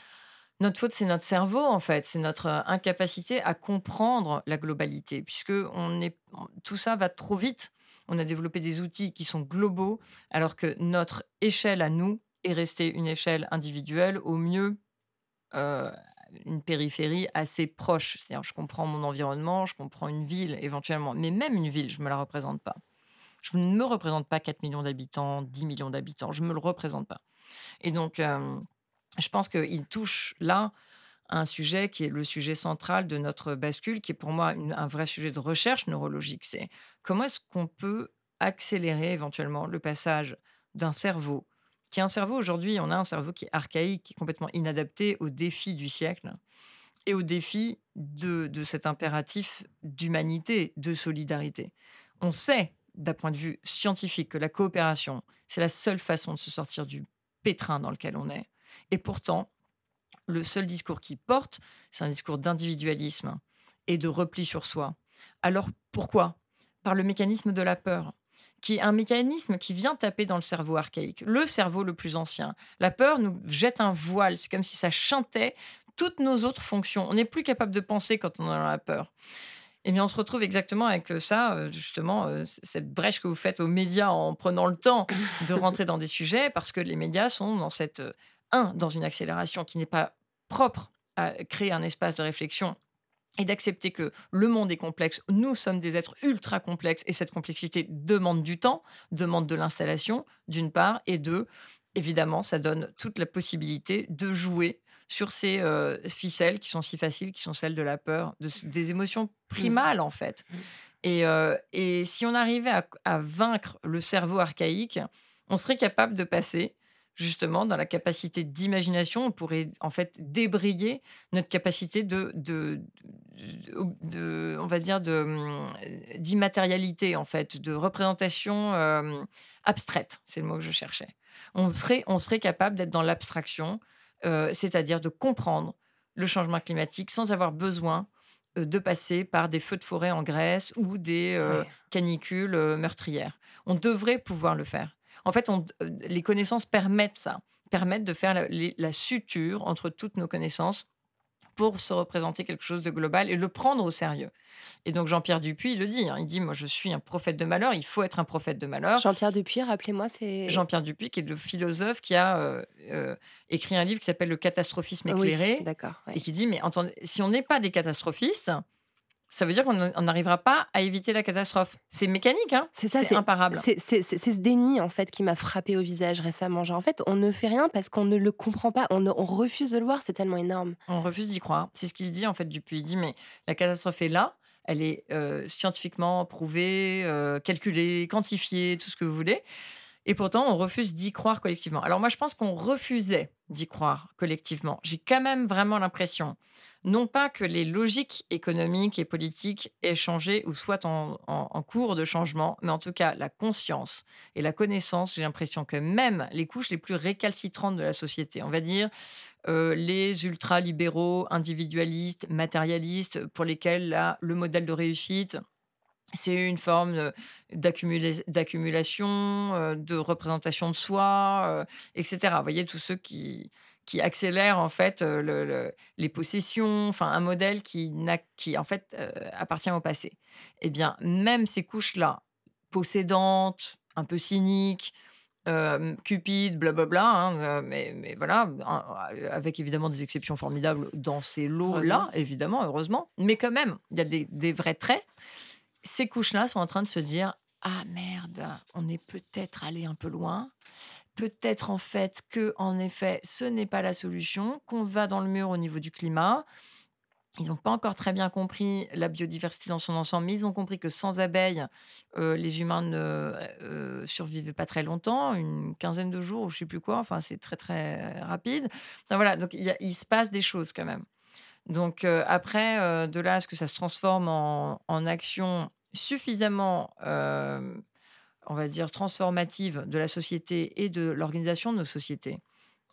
notre faute, c'est notre cerveau, en fait. C'est notre euh, incapacité à comprendre la globalité, puisque on est, tout ça va trop vite. On a développé des outils qui sont globaux, alors que notre échelle à nous est restée une échelle individuelle, au mieux euh, une périphérie assez proche. C'est-à-dire, je comprends mon environnement, je comprends une ville éventuellement, mais même une ville, je ne me la représente pas. Je ne me représente pas 4 millions d'habitants, 10 millions d'habitants, je ne me le représente pas. Et donc, euh, je pense qu'il touche là un sujet qui est le sujet central de notre bascule, qui est pour moi un vrai sujet de recherche neurologique. C'est comment est-ce qu'on peut accélérer éventuellement le passage d'un cerveau, qui est un cerveau aujourd'hui, on a un cerveau qui est archaïque, qui est complètement inadapté aux défis du siècle et aux défis de, de cet impératif d'humanité, de solidarité. On sait, d'un point de vue scientifique, que la coopération, c'est la seule façon de se sortir du pétrin dans lequel on est. Et pourtant, le seul discours qui porte, c'est un discours d'individualisme et de repli sur soi. Alors pourquoi? Par le mécanisme de la peur, qui est un mécanisme qui vient taper dans le cerveau archaïque, le cerveau le plus ancien. La peur nous jette un voile, c'est comme si ça chantait toutes nos autres fonctions. On n'est plus capable de penser quand on est dans la peur. Eh bien, on se retrouve exactement avec euh, ça, euh, justement, euh, cette brèche que vous faites aux médias en prenant le temps de rentrer dans des sujets, parce que les médias sont dans cette, un, dans une accélération qui n'est pas propre à créer un espace de réflexion et d'accepter que le monde est complexe. Nous sommes des êtres ultra complexes et cette complexité demande du temps, demande de l'installation, d'une part, et deux, évidemment, ça donne toute la possibilité de jouer sur ces euh, ficelles qui sont si faciles, qui sont celles de la peur, de, des émotions primales en fait. Et, euh, et si on arrivait à, à vaincre le cerveau archaïque, on serait capable de passer justement dans la capacité d'imagination. On pourrait en fait débrayer notre capacité de, de, de- de- on va dire, de hum, d'immatérialité en fait, de représentation euh, abstraite. C'est le mot que je cherchais. On serait, on serait capable d'être dans l'abstraction, euh, c'est-à-dire de comprendre le changement climatique sans avoir besoin euh, de passer par des feux de forêt en Grèce ou des euh, Ouais. canicules euh, meurtrières. On devrait pouvoir le faire. En fait, on- euh, les connaissances permettent ça, permettent de faire la, suture entre toutes nos connaissances pour se représenter quelque chose de global et le prendre au sérieux. Et donc Jean-Pierre Dupuis il le dit, hein, il dit, moi je suis un prophète de malheur, il faut être un prophète de malheur. Jean-Pierre Dupuis, rappelez-moi, c'est. Jean-Pierre Dupuis, qui est le philosophe qui a euh, euh, écrit un livre qui s'appelle Le catastrophisme éclairé, Oui, d'accord. ouais. et qui dit, mais entendez, si on n'est pas des catastrophistes, ça veut dire qu'on on n'arrivera pas à éviter la catastrophe. C'est mécanique, hein C'est ça, c'est imparable. C'est ce déni en fait qui m'a frappé au visage récemment. Genre en fait, on ne fait rien parce qu'on ne le comprend pas, on, ne- on refuse de le voir, c'est tellement énorme. On refuse d'y croire. C'est ce qu'il dit en fait Dupuis. Il dit mais la catastrophe est là, elle est euh, scientifiquement prouvée, euh, calculée, quantifiée, tout ce que vous voulez. Et pourtant, on refuse d'y croire collectivement. Alors moi, je pense qu'on refusait d'y croire collectivement. J'ai quand même vraiment l'impression, non pas que les logiques économiques et politiques aient changé ou soient en, cours de changement, mais en tout cas, la conscience et la connaissance, j'ai l'impression que même les couches les plus récalcitrantes de la société, on va dire euh, les ultra-libéraux, individualistes, matérialistes, pour lesquels là, le modèle de réussite, c'est une forme d'accumula- d'accumulation, euh, de représentation de soi, euh, etc. Vous voyez, tous ceux qui, qui accélèrent en fait le- le- les possessions, enfin un modèle qui, qui en fait euh, appartient au passé. Eh bien, même ces couches-là, possédantes, un peu cyniques, euh, cupides, blablabla, hein, mais, mais voilà, avec évidemment des exceptions formidables dans ces lots-là, évidemment, heureusement, mais quand même, il y a des, des vrais traits ces couches-là sont en train de se dire ah merde, on est peut-être allé un peu loin. Peut-être en fait que en effet, ce n'est pas la solution, qu'on va dans le mur au niveau du climat. Ils n'ont pas encore très bien compris la biodiversité dans son ensemble, mais ils ont compris que sans abeilles, euh, les humains ne euh, survivaient pas très longtemps, une quinzaine de jours ou je sais plus quoi. Enfin, c'est très très rapide. Enfin, voilà, donc il, se passe des choses quand même. Donc euh, après, euh, de là à ce que ça se transforme en, action suffisamment, on va dire, transformative de la société et de l'organisation de nos sociétés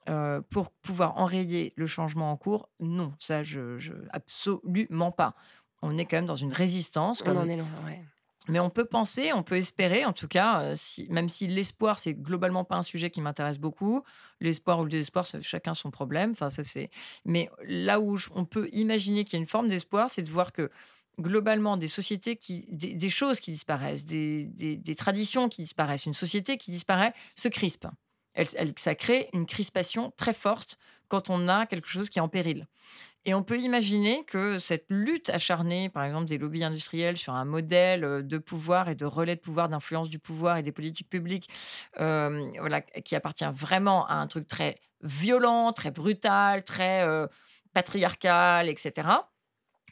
euh, pour pouvoir enrayer le changement en cours, non, ça, je, je- absolument pas. On est quand même dans une résistance. On comme- en est loin, ouais. mais on peut penser, on peut espérer, en tout cas, euh, si, même si l'espoir, c'est globalement pas un sujet qui m'intéresse beaucoup. L'espoir ou le désespoir, c'est chacun son problème. Enfin, ça c'est. Mais là où je- on peut imaginer qu'il y a une forme d'espoir, c'est de voir que globalement des sociétés qui, des, choses qui disparaissent, des, des- traditions qui disparaissent, une société qui disparaît se crispe. Elle- ça crée une crispation très forte quand on a quelque chose qui est en péril. Et on peut imaginer que cette lutte acharnée, par exemple, des lobbies industriels sur un modèle euh, de pouvoir et de relais de pouvoir, d'influence du pouvoir et des politiques publiques, euh, voilà, qui appartient vraiment à un truc très violent, très brutal, très euh, patriarcal, etc.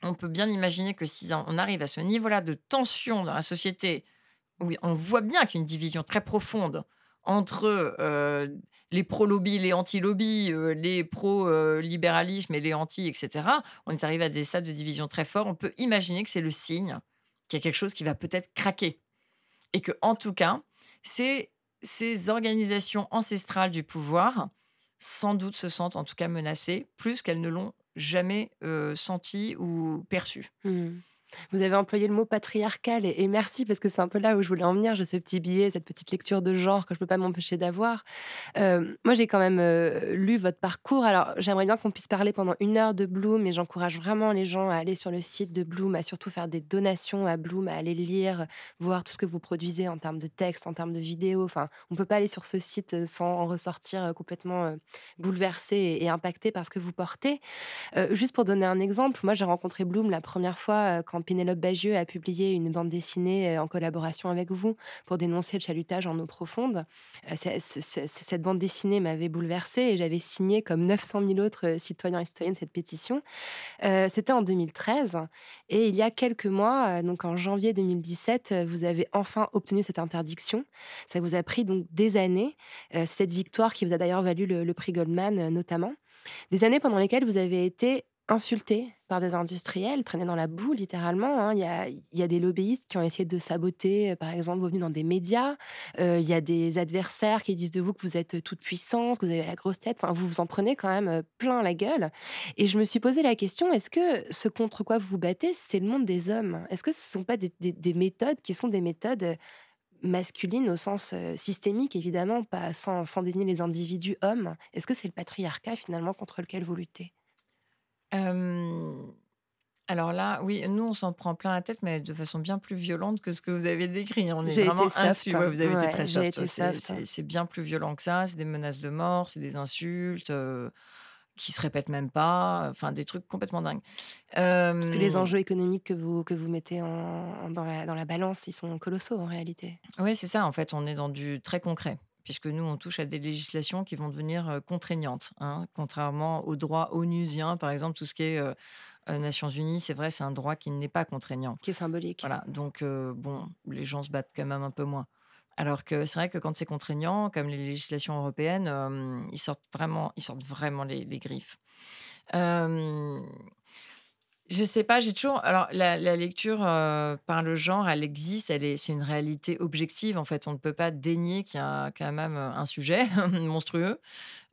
On peut bien imaginer que si on arrive à ce niveau-là de tension dans la société, où on voit bien qu'il y a une division très profonde entre euh, les pro-lobby, les anti-lobby, euh, les pro-libéralisme et les anti, etc. On est arrivé à des stades de division très forts. On peut imaginer que c'est le signe qu'il y a quelque chose qui va peut-être craquer. Et que, en tout cas, ces organisations ancestrales du pouvoir, sans doute se sentent en tout cas menacées, plus qu'elles ne l'ont jamais senti ou perçu. Hmm. Vous avez employé le mot patriarcal et, merci parce que c'est un peu là où je voulais en venir. J'ai ce petit billet, cette petite lecture de genre que je peux pas m'empêcher d'avoir. Euh, moi, j'ai quand même euh, lu votre parcours. Alors, j'aimerais bien qu'on puisse parler pendant une heure de Bloom et j'encourage vraiment les gens à aller sur le site de Bloom, à surtout faire des donations à Bloom, à aller lire, voir tout ce que vous produisez en termes de texte, en termes de vidéos. Enfin, on peut pas aller sur ce site euh, sans en ressortir complètement bouleversé et, et impacté par ce que vous portez. Juste pour donner un exemple, moi j'ai rencontré Bloom la première fois quand Pénélope Bagieux a publié une bande dessinée euh, en collaboration avec vous pour dénoncer le chalutage en eau profonde. Euh, cette bande dessinée m'avait bouleversée et j'avais signé comme 900 000 autres euh, citoyens et citoyennes cette pétition. C'était en 2013 et il y a quelques mois, donc en janvier 2017, euh, vous avez enfin obtenu cette interdiction. Ça vous a pris donc des années. Cette victoire qui vous a d'ailleurs valu le, le prix Goldman notamment. Des années pendant lesquelles vous avez été insulté par des industriels, traîné dans la boue littéralement. hein. Il y, a, des lobbyistes qui ont essayé de saboter, euh, par exemple, vos venus dans des médias. Euh, il y a des adversaires qui disent de vous que vous êtes toute puissante, que vous avez la grosse tête. Enfin, vous vous en prenez quand même euh, plein la gueule. Et je me suis posé la question est-ce que ce contre quoi vous vous battez, c'est le monde des hommes? Est-ce que ce ne sont pas des, des- des méthodes qui sont des méthodes euh, masculines au sens euh, systémique, évidemment, sans, sans dénier les individus hommes? Est-ce que c'est le patriarcat finalement contre lequel vous luttez? Euh, alors là, oui, nous, on s'en prend plein la tête, mais de façon bien plus violente que ce que vous avez décrit. On est vraiment insu- ouais, vous avez été très soft. C'est- bien plus violent que ça. C'est des menaces de mort, c'est des insultes euh, qui se répètent même pas. Enfin, des trucs complètement dingues. Parce que les enjeux économiques que vous, que vous mettez en, en- dans, la, dans la balance, ils sont colossaux en réalité. Oui, c'est ça. En fait, on est dans du très concret, puisque nous, on touche à des législations qui vont devenir euh, contraignantes. hein, contrairement au droit onusien, par exemple, tout ce qui est euh, euh, Nations Unies, c'est vrai, c'est un droit qui n'est pas contraignant. Qui est symbolique. Voilà, donc euh, bon, les gens se battent quand même un peu moins. Alors que c'est vrai que quand c'est contraignant, comme les législations européennes, euh, ils sortent vraiment, ils sortent vraiment les, les griffes. Euh, je sais pas, j'ai toujours. Alors, la, la lecture euh, par le genre, elle existe, elle est, c'est une réalité objective. En fait, on ne peut pas dénier qu'il y a quand même euh, un sujet monstrueux.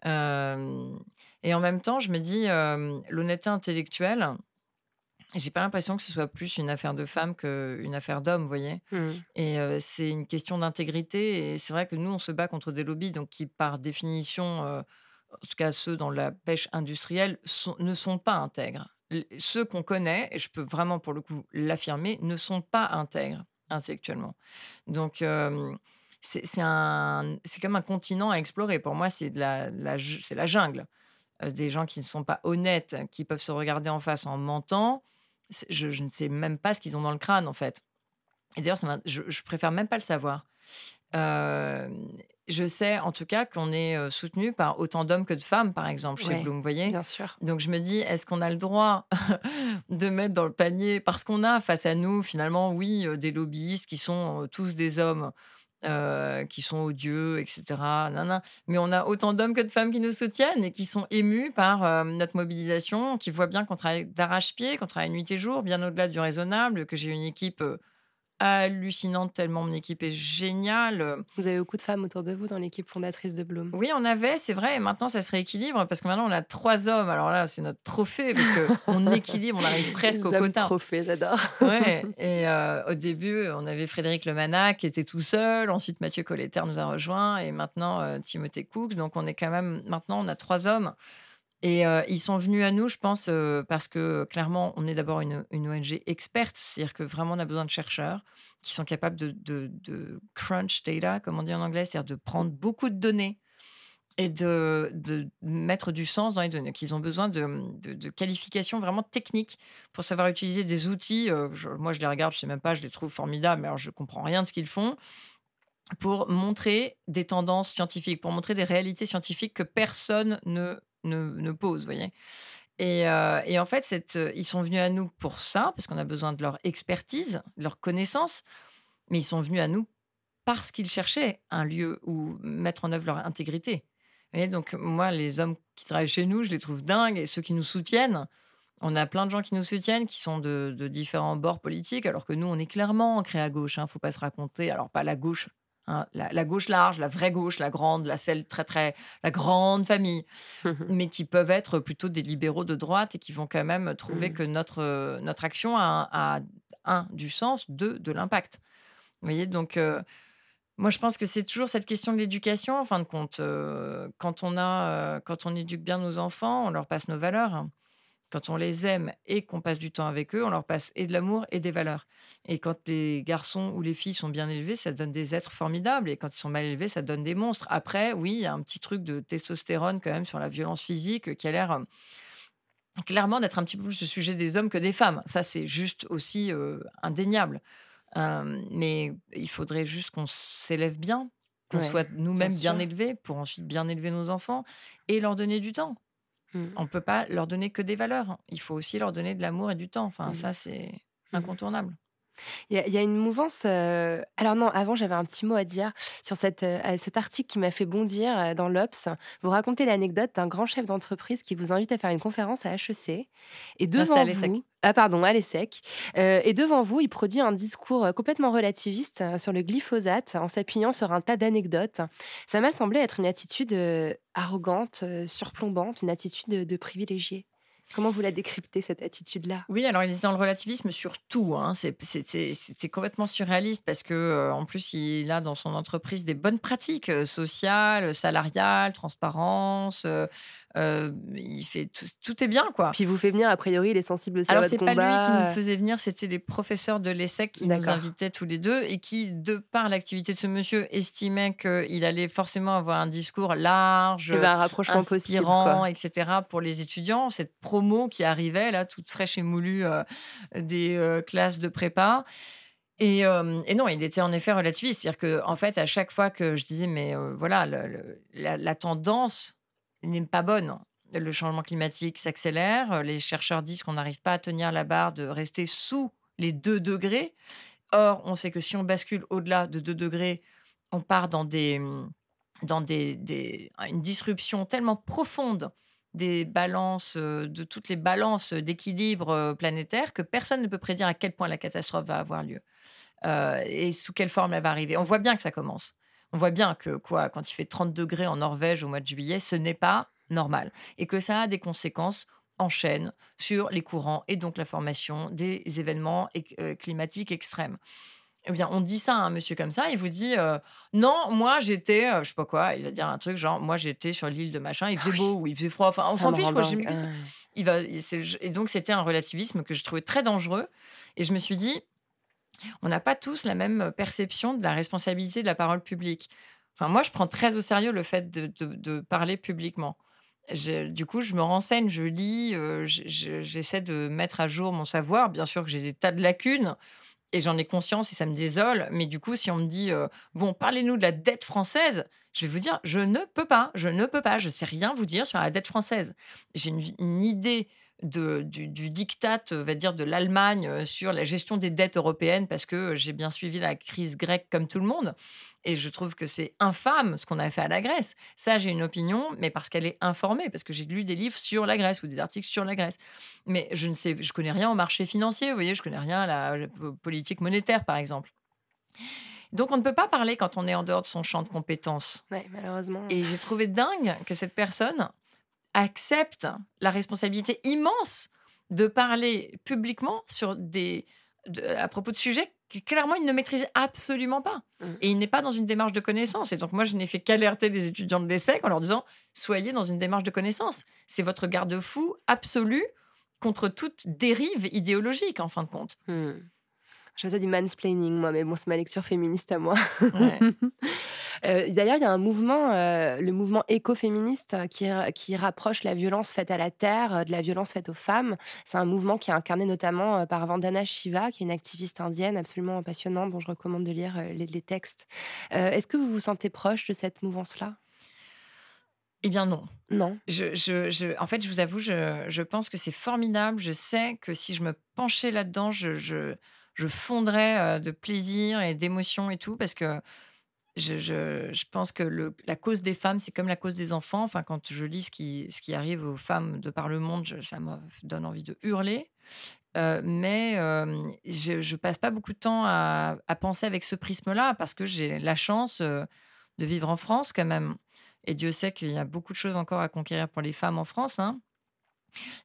Euh, et en même temps, je me dis, euh, l'honnêteté intellectuelle, j'ai pas l'impression que ce soit plus une affaire de femme qu'une affaire d'homme, vous voyez. Hmm. Et euh, c'est une question d'intégrité. Et c'est vrai que nous, on se bat contre des lobbies, donc qui, par définition, euh, en tout cas ceux dans la pêche industrielle, sont- ne sont pas intègres. Ceux qu'on connaît, et je peux vraiment pour le coup l'affirmer, ne sont pas intègres intellectuellement. Donc c'est comme un continent à explorer. Pour moi, c'est la, jungle. Euh, des gens qui ne sont pas honnêtes, qui peuvent se regarder en face en mentant. Je, ne sais même pas ce qu'ils ont dans le crâne, en fait. Et d'ailleurs, je préfère même pas le savoir. Je sais en tout cas qu'on est soutenu par autant d'hommes que de femmes, par exemple, chez Ouais, Bloom, vous voyez Bien sûr. donc je me dis, est-ce qu'on a le droit de mettre dans le panier Parce qu'on a face à nous, finalement, oui, des lobbyistes qui sont tous des hommes, euh, qui sont odieux, etc. Nanana. Mais on a autant d'hommes que de femmes qui nous soutiennent et qui sont émus par euh, notre mobilisation, qui voient bien qu'on travaille d'arrache-pied, qu'on travaille nuit et jour, bien au-delà du raisonnable, que j'ai une équipe euh, hallucinante, tellement mon équipe est géniale. Vous avez beaucoup de femmes autour de vous dans l'équipe fondatrice de Bloom. Oui, on avait, c'est vrai, et maintenant ça se rééquilibre parce que maintenant on a trois hommes. Alors là, c'est notre trophée parce qu'on équilibre, on arrive presque au Les quota. trophées, j'adore. Ouais. Et euh, au début, on avait Frédéric Lemanac qui était tout seul. Ensuite, Mathieu Colletter nous a rejoint et maintenant euh, Timothée Cook. Donc on est quand même, maintenant on a trois hommes. Et euh, ils sont venus à nous, je pense, euh, parce que clairement, on est d'abord une, ONG experte, c'est-à-dire que vraiment, on a besoin de chercheurs qui sont capables de, crunch data, comme on dit en anglais, c'est-à-dire de prendre beaucoup de données et de, mettre du sens dans les données, qu'ils ont besoin de, qualifications vraiment techniques pour savoir utiliser des outils. euh, moi, je les regarde, je sais même pas, je les trouve formidables, mais alors je comprends rien de ce qu'ils font pour montrer des tendances scientifiques, pour montrer des réalités scientifiques que personne ne, ne, ne pose, voyez. Et, euh, et en fait, euh, ils sont venus à nous pour ça, parce qu'on a besoin de leur expertise, de leur connaissance, mais ils sont venus à nous parce qu'ils cherchaient un lieu où mettre en œuvre leur intégrité. Voyez, donc moi, les hommes qui travaillent chez nous, je les trouve dingues, et ceux qui nous soutiennent, on a plein de gens qui nous soutiennent, qui sont de, différents bords politiques, alors que nous, on est clairement ancrés à gauche. Hein, faut pas se raconter. Alors pas la gauche, hein, la, la gauche large, la vraie gauche, la grande, la celle très très, la grande famille, mais qui peuvent être plutôt des libéraux de droite et qui vont quand même trouver Mhm. que notre euh, notre action a, a, un du sens, deux de l'impact. Vous voyez, donc euh, moi je pense que c'est toujours cette question de l'éducation. En fin de compte, euh, quand on a, euh, quand on éduque bien nos enfants, on leur passe nos valeurs. hein. Quand on les aime et qu'on passe du temps avec eux, on leur passe et de l'amour et des valeurs. Et quand les garçons ou les filles sont bien élevés, ça donne des êtres formidables. Et quand ils sont mal élevés, ça donne des monstres. Après, oui, il y a un petit truc de testostérone quand même sur la violence physique qui a l'air euh, clairement d'être un petit peu plus le sujet des hommes que des femmes. Ça, c'est juste aussi euh, indéniable. Euh, mais il faudrait juste qu'on s'élève bien, qu'on Ouais, soit nous-mêmes bien bien, sûr. élevés pour ensuite bien élever nos enfants et leur donner du temps. Mm. On ne peut pas leur donner que des valeurs. Il faut aussi leur donner de l'amour et du temps. Enfin, Mhm. ça, c'est Mhm. incontournable. Il y, a- il y a une mouvance. euh, Alors non, avant j'avais un petit mot à dire sur cette, euh, cet article qui m'a fait bondir euh, dans l'Obs. Vous racontez l'anecdote d'un grand chef d'entreprise qui vous invite à faire une conférence à HEC et devant à l'ESSEC. vous, ah pardon, à l'ESSEC, et devant vous, il produit un discours complètement relativiste sur le glyphosate en s'appuyant sur un tas d'anecdotes. Ça m'a semblé être une attitude arrogante, surplombante, une attitude de, de privilégié. Comment vous la décryptez cette attitude-là? Oui, alors il est dans le relativisme sur tout. hein. C'est- complètement surréaliste parce que euh, en plus il a dans son entreprise des bonnes pratiques euh, sociales, salariales, transparence. Euh, il fait tout, tout est bien quoi. Puis vous fait venir a priori, il est sensible aussi Alors c'est pas lui qui nous faisait venir, c'était les professeurs de l'ESSEC qui nous invitaient tous les deux et qui, de par l'activité de ce monsieur, estimaient qu'il allait forcément avoir un discours large, Il avait un rapprochement inspirant, etc. pour les étudiants. Cette promo qui arrivait, là, toute fraîche et moulue euh, des euh, classes de prépa. Et, euh, et non, il était en effet relativiste. C'est-à-dire qu'en en fait, à chaque fois que je disais, mais euh, voilà, le- le- la, la tendance n'est pas bonne. Le changement climatique s'accélère. Les chercheurs disent qu'on n'arrive pas à tenir la barre de rester sous les 2 degrés. Or, on sait que si on bascule au-delà de 2 degrés, on part dans des dans des, une disruption tellement profonde des balances, de toutes les balances d'équilibre planétaire que personne ne peut prédire à quel point la catastrophe va avoir lieu euh, et sous quelle forme elle va arriver. On voit bien que ça commence. On voit bien que quoi, quand il fait 30 degrés en Norvège au mois de juillet, ce n'est pas normal et que ça a des conséquences en chaîne sur les courants et donc la formation des événements euh, climatiques extrêmes. Eh bien, on dit ça à un monsieur comme ça, il vous dit euh, non, moi j'étais, euh, je sais pas quoi, il va dire un truc genre moi j'étais sur l'île de machin, il faisait beau ou il faisait froid, enfin on s'en fiche quoi. je- Ah. il va, et donc c'était un relativisme que je trouvais très dangereux. Et je me suis dit, on n'a pas tous la même perception de la responsabilité de la parole publique. Enfin, moi, je prends très au sérieux le fait de, parler publiquement. Du coup, je me renseigne, je lis, euh, je- je- j'essaie de mettre à jour mon savoir. Bien sûr que j'ai des tas de lacunes et j'en ai conscience et ça me désole. Mais du coup, si on me dit, euh, bon, parlez-nous de la dette française, je vais vous dire, je ne peux pas, je ne peux pas, je sais rien vous dire sur la dette française. J'ai une idée de, du, du diktat, euh, va dire, de l'Allemagne euh, sur la gestion des dettes européennes parce que euh, j'ai bien suivi la crise grecque comme tout le monde. Et je trouve que c'est infâme ce qu'on a fait à la Grèce. Ça, j'ai une opinion, mais parce qu'elle est informée, parce que j'ai lu des livres sur la Grèce ou des articles sur la Grèce. Mais je ne sais, je connais rien au marché financier, vous voyez, je connais rien à la, la po- politique monétaire, par exemple. Donc, on ne peut pas parler quand on est en dehors de son champ de compétences. Ouais, malheureusement. Et j'ai trouvé dingue que cette personne accepte la responsabilité immense de parler publiquement sur des, de- à propos de sujets que clairement il ne maîtrise absolument pas. Mm. Et il n'est pas dans une démarche de connaissance. Et donc moi, je n'ai fait qu'alerter les étudiants de l'ESSEC en leur disant, soyez dans une démarche de connaissance. C'est votre garde-fou absolu contre toute dérive idéologique, en fin de compte. Hmm. Je fais du mansplaining, moi, mais bon, c'est ma lecture féministe à moi. Ouais. Euh, D'ailleurs, il y a un mouvement, euh, le mouvement écoféministe, euh, qui, qui rapproche la violence faite à la terre de la violence faite aux femmes. C'est un mouvement qui est incarné notamment par Vandana Shiva, qui est une activiste indienne absolument passionnante, dont je recommande de lire les, les textes. Euh, Est-ce que vous vous sentez proche de cette mouvance-là? Eh bien non. Non Je, je- je- en fait, je vous avoue, je, je pense que c'est formidable. Je sais que si je me penchais là-dedans, je, je, je fondrais de plaisir et d'émotion et tout, parce que je, pense que la cause des femmes, c'est comme la cause des enfants. Enfin, quand je lis ce qui, arrive aux femmes de par le monde, ça me donne envie de hurler. Euh, mais euh, je, je passe pas beaucoup de temps à, penser avec ce prisme-là, parce que j'ai la chance euh, de vivre en France quand même. Et Dieu sait qu'il y a beaucoup de choses encore à conquérir pour les femmes en France. hein.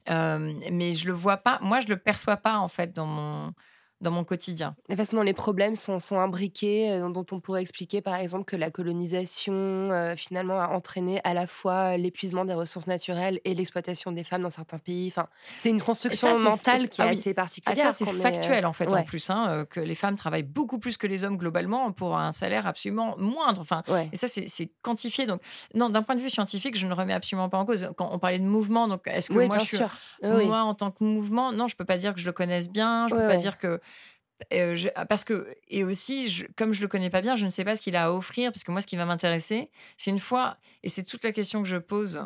Mais je le vois pas, moi je le perçois pas en fait dans mon, dans mon quotidien. La façon dont les problèmes sont, sont imbriqués, euh, dont on pourrait expliquer par exemple que la colonisation euh, finalement a entraîné à la fois l'épuisement des ressources naturelles et l'exploitation des femmes dans certains pays. Enfin, c'est une construction ça, mentale qui est ah oui. assez Ah, particulière. ça, c'est est, euh, factuel en fait en plus, hein, que les femmes travaillent beaucoup plus que les hommes globalement pour un salaire absolument moindre. Enfin, Ouais. Et ça, c'est quantifié. Donc, non, d'un point de vue scientifique, je ne remets absolument pas en cause. Quand on parlait de mouvement, donc est-ce que Oui, moi, je suis. Oui, moi, en tant que mouvement, non, je peux pas dire que je le connaisse bien. Je Ouais, peux pas dire que euh, parce que et aussi, comme je le connais pas bien, je ne sais pas ce qu'il a à offrir. Parce que moi, ce qui va m'intéresser, c'est une fois, et c'est toute la question que je pose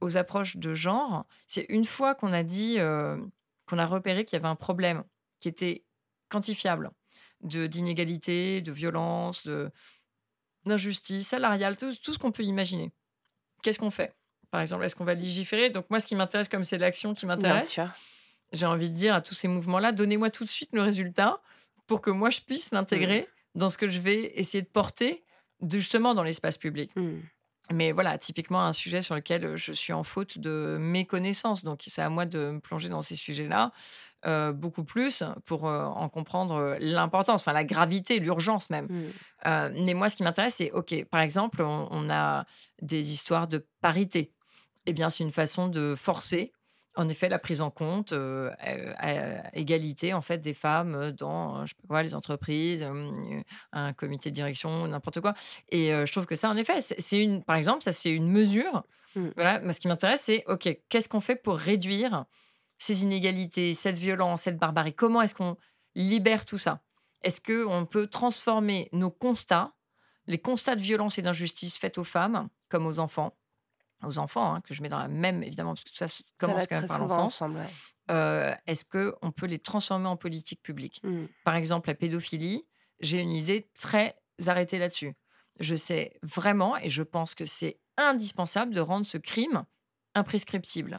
aux approches de genre, c'est une fois qu'on a dit, euh, qu'on a repéré qu'il y avait un problème qui était quantifiable de d'inégalité, de violence, de d'injustice salariale, tout, tout ce qu'on peut imaginer. Qu'est-ce qu'on fait? Par exemple, est-ce qu'on va légiférer? Donc moi, ce qui m'intéresse, comme c'est l'action qui Bien m'intéresse, sûr. J'ai envie de dire à tous ces mouvements-là, donnez-moi tout de suite le résultat pour que moi, je puisse l'intégrer Mmh. dans ce que je vais essayer de porter de- justement dans l'espace public. Hmm. Mais voilà, typiquement un sujet sur lequel euh, je suis en faute de méconnaissance. Donc, c'est à moi de me plonger dans ces sujets-là euh, beaucoup plus pour euh, en comprendre l'importance, enfin la gravité, l'urgence même. Euh, mais moi, ce qui m'intéresse, c'est, OK, par exemple, on, on a des histoires de parité. Eh bien, c'est une façon de forcer, en effet, la prise en compte, euh, à égalité, en fait, des femmes dans, je sais pas quoi, les entreprises, euh, un comité de direction, n'importe quoi. Et euh, je trouve que ça, en effet, c'est une, par exemple, ça, c'est une mesure. Mm. Voilà, moi, ce qui m'intéresse, c'est, OK, qu'est-ce qu'on fait pour réduire ces inégalités, cette violence, cette barbarie? Comment est-ce qu'on libère tout ça? Est-ce qu'on peut transformer nos constats, les constats de violence et d'injustice faites aux femmes comme aux enfants, aux enfants, hein, que je mets dans la même, évidemment, parce que tout ça Ça commence va quand même par l'enfance. ouais. Euh, Est-ce qu'on peut les transformer en politique publique? Hmm. Par exemple, la pédophilie, j'ai une idée très arrêtée là-dessus. Je sais vraiment, et je pense que c'est indispensable de rendre ce crime imprescriptible.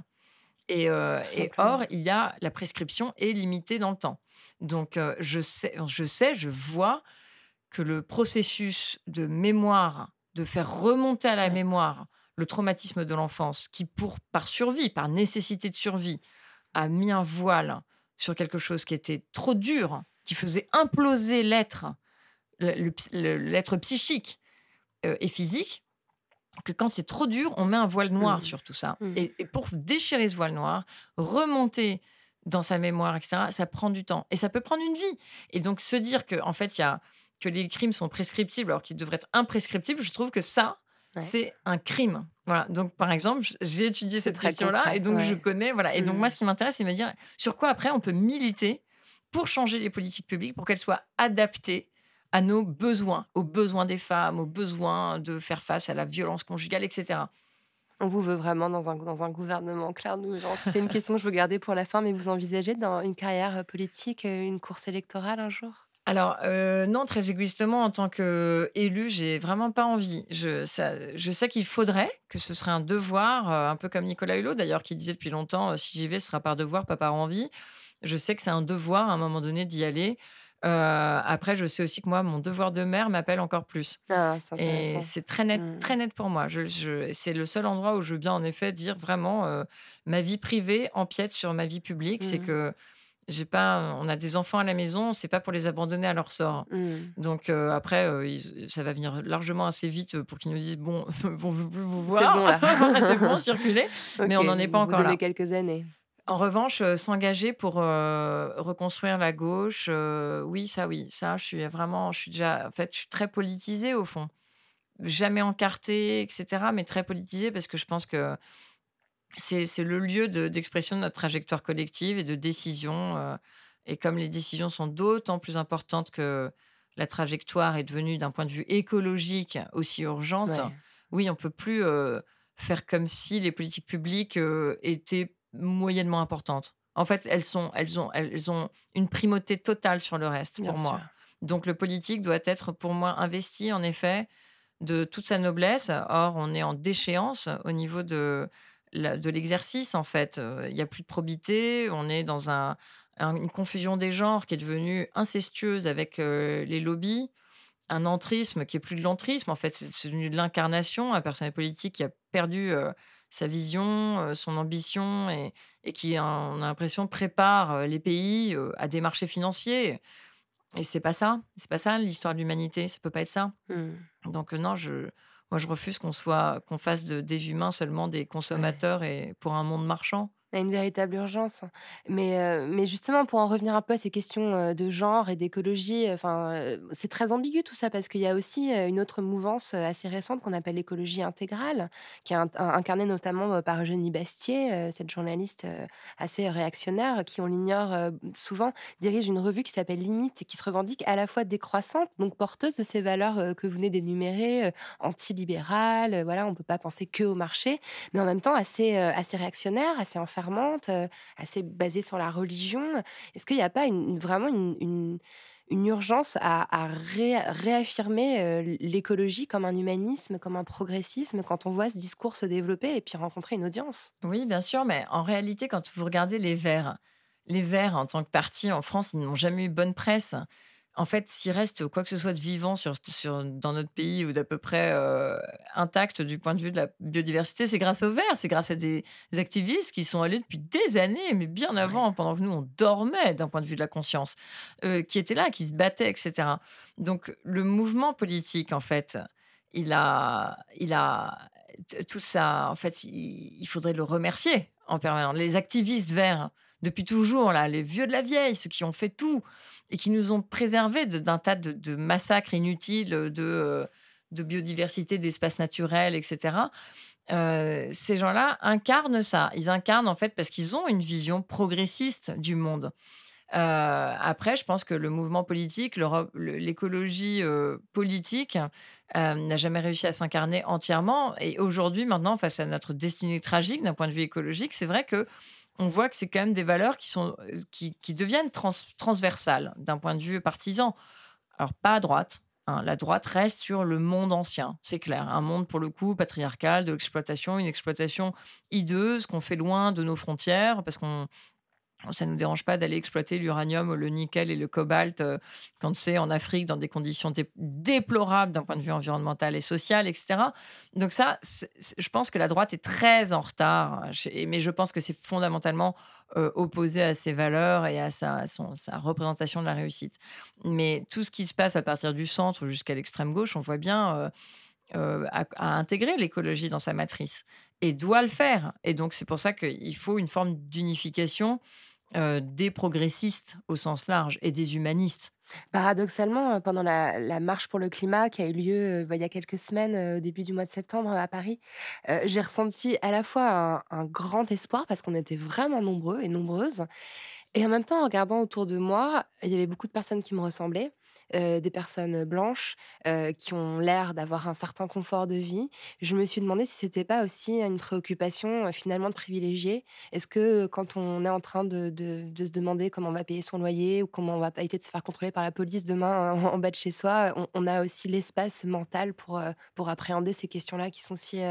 Et, euh, et or, il y a la prescription est limitée dans le temps. Donc, euh, je sais, je sais, je vois que le processus de mémoire, de faire remonter à la Ouais. mémoire le traumatisme de l'enfance, qui pour par survie, par nécessité de survie, a mis un voile sur quelque chose qui était trop dur, qui faisait imploser l'être, l'être psychique euh, et physique, que quand c'est trop dur, on met un voile noir Mhm. sur tout ça. Mhm. Et, et pour déchirer ce voile noir, remonter dans sa mémoire, etc., ça prend du temps. Et ça peut prendre une vie. Et donc, se dire que, en fait, il y a, que les crimes sont prescriptibles alors qu'ils devraient être imprescriptibles, je trouve que ça, Ouais. c'est un crime. Voilà. Donc, par exemple, j'ai étudié cette question-là et donc je connais. Voilà. Et donc, Mhm. moi, ce qui m'intéresse, c'est de me dire sur quoi après on peut militer pour changer les politiques publiques, pour qu'elles soient adaptées à nos besoins, aux besoins des femmes, aux besoins de faire face à la violence conjugale, etc. On vous veut vraiment dans un, dans un gouvernement, Claire Nugent. C'était une question que je veux garder pour la fin, mais vous envisagez dans une carrière politique, euh, une course électorale un jour? Alors, euh, non, très égoïstement, en tant qu'élu, j'ai vraiment pas envie. Je, ça- je sais qu'il faudrait, que ce serait un devoir, euh, un peu comme Nicolas Hulot d'ailleurs, qui disait depuis longtemps, euh, si j'y vais, ce sera par devoir, pas par envie. Je sais que c'est un devoir à un moment donné d'y aller. Après, je sais aussi que moi, mon devoir de mère m'appelle encore plus. Ah, Et c'est très net, Mm. très net pour moi. Je, je- c'est le seul endroit où je veux bien, en effet, dire vraiment ma vie privée empiète sur ma vie publique. C'est Mm. que j'ai pas, on a des enfants à la maison, c'est pas pour les abandonner à leur sort. Mm. Donc euh, après, euh, ils- ça va venir largement assez vite pour qu'ils nous disent bon, on veut plus vous C'est voir, bon, c'est bon, circulez. Mais on n'en est pas vous encore là. quelques années. En revanche, euh, s'engager pour euh, reconstruire la gauche, euh, oui, ça, oui, ça, je suis vraiment, je suis déjà, en fait, je suis très politisée au fond, jamais encartée, etc., mais très politisée parce que je pense que c'est le lieu de- d'expression de notre trajectoire collective et de décision. euh, et comme les décisions sont d'autant plus importantes que la trajectoire est devenue, d'un point de vue écologique, aussi urgente, Ouais. oui, on peut plus euh, faire comme si les politiques publiques euh, étaient moyennement importantes. En fait, elles, sont, elles, ont, elles ont une primauté totale sur le reste, Bien pour moi. Donc le politique doit être, pour moi, investi, en effet, de toute sa noblesse. Or, on est en déchéance au niveau de, la- de l'exercice, en fait. Euh, Il n'y a plus de probité, on est dans un, un- une confusion des genres qui est devenue incestueuse avec euh, les lobbies, un entrisme qui est plus de l'entrisme, en fait, c'est devenu de l'incarnation, un personnel politique qui a perdu euh, sa vision, euh, son ambition, et, et qui, on a l'impression, prépare les pays à des marchés financiers. Et c'est pas ça, c'est pas ça l'histoire de l'humanité, ça peut pas être ça. Mm. Donc non, je, moi je refuse qu'on soit, qu'on fasse de- des humains seulement des consommateurs et pour un monde marchand. A une véritable urgence. Mais, euh, mais justement, pour en revenir un peu à ces questions euh, de genre et d'écologie, enfin, euh, c'est très ambigu tout ça parce qu'il y a aussi une autre mouvance assez récente qu'on appelle l'écologie intégrale, qui est in- in- incarnée notamment par Eugénie Bastier, cette journaliste assez réactionnaire qui, on l'ignore souvent, dirige une revue qui s'appelle Limite et qui se revendique à la fois décroissante, donc porteuse de ces valeurs que vous venez d'énumérer, antilibérales, euh, voilà, on ne peut pas penser que au marché, mais en même temps assez, assez réactionnaire, assez enfermante, assez basée sur la religion. Est-ce qu'il n'y a pas vraiment une, urgence à, à ré- réaffirmer l'écologie comme un humanisme, comme un progressisme, quand on voit ce discours se développer et puis rencontrer une audience? Oui, bien sûr, mais en réalité, quand vous regardez les Verts, les Verts en tant que parti en France, ils n'ont jamais eu bonne presse. En fait, s'il reste quoi que ce soit de vivant sur, sur, dans notre pays ou d'à peu près euh, intact du point de vue de la biodiversité, c'est grâce aux Verts, c'est grâce à des activistes qui sont allés depuis des années, mais bien avant, pendant que nous, on dormait d'un point de vue de la conscience, euh, qui étaient là, qui se battaient, etc. Donc, le mouvement politique, en fait, il a, il a tout ça. En fait, il, il faudrait le remercier en permanence. Les activistes verts, depuis toujours, là, les vieux de la vieille, ceux qui ont fait tout et qui nous ont préservés d'un tas de, massacres inutiles, de, euh, biodiversité, d'espaces naturels, etc. Euh, ces gens-là incarnent ça. Ils incarnent en fait parce qu'ils ont une vision progressiste du monde. Euh, après, je pense que le mouvement politique, l'écologie politique n'a jamais réussi à s'incarner entièrement. Et aujourd'hui, maintenant, face à notre destinée tragique d'un point de vue écologique, c'est vrai que on voit que c'est quand même des valeurs qui, sont, euh, qui, qui deviennent trans- transversales d'un point de vue partisan. Alors, pas à droite, hein. La droite reste sur le monde ancien, c'est clair. Un monde, pour le coup, patriarcal, de l'exploitation, une exploitation hideuse qu'on fait loin de nos frontières, parce qu'on ça ne nous dérange pas d'aller exploiter l'uranium, le nickel et le cobalt euh, quand c'est en Afrique dans des conditions dé- déplorables d'un point de vue environnemental et social, etc. Donc ça, je pense que la droite est très en retard, euh, chez- mais je pense que c'est fondamentalement euh, opposé à ses valeurs et à sa, représentation de la réussite. Mais tout ce qui se passe à partir du centre jusqu'à l'extrême gauche, on voit bien euh, euh, à, à intégrer l'écologie dans sa matrice et doit le faire. Et donc c'est pour ça qu'il faut une forme d'unification euh, des progressistes au sens large et des humanistes. Paradoxalement, euh, pendant la, marche pour le climat qui a eu lieu euh, bah, il y a quelques semaines, au début du mois de septembre à Paris, j'ai ressenti à la fois un grand espoir parce qu'on était vraiment nombreux et nombreuses. Et en même temps, en regardant autour de moi, il y avait beaucoup de personnes qui me ressemblaient, des personnes blanches qui ont l'air d'avoir un certain confort de vie. Je me suis demandé si c'était pas aussi une préoccupation finalement de privilégier. Est-ce que quand on est en train de, de- se demander comment on va payer son loyer ou comment on va éviter de se faire contrôler par la police demain en, bas de chez soi, on, a aussi l'espace mental pour, pour appréhender ces questions-là qui sont si,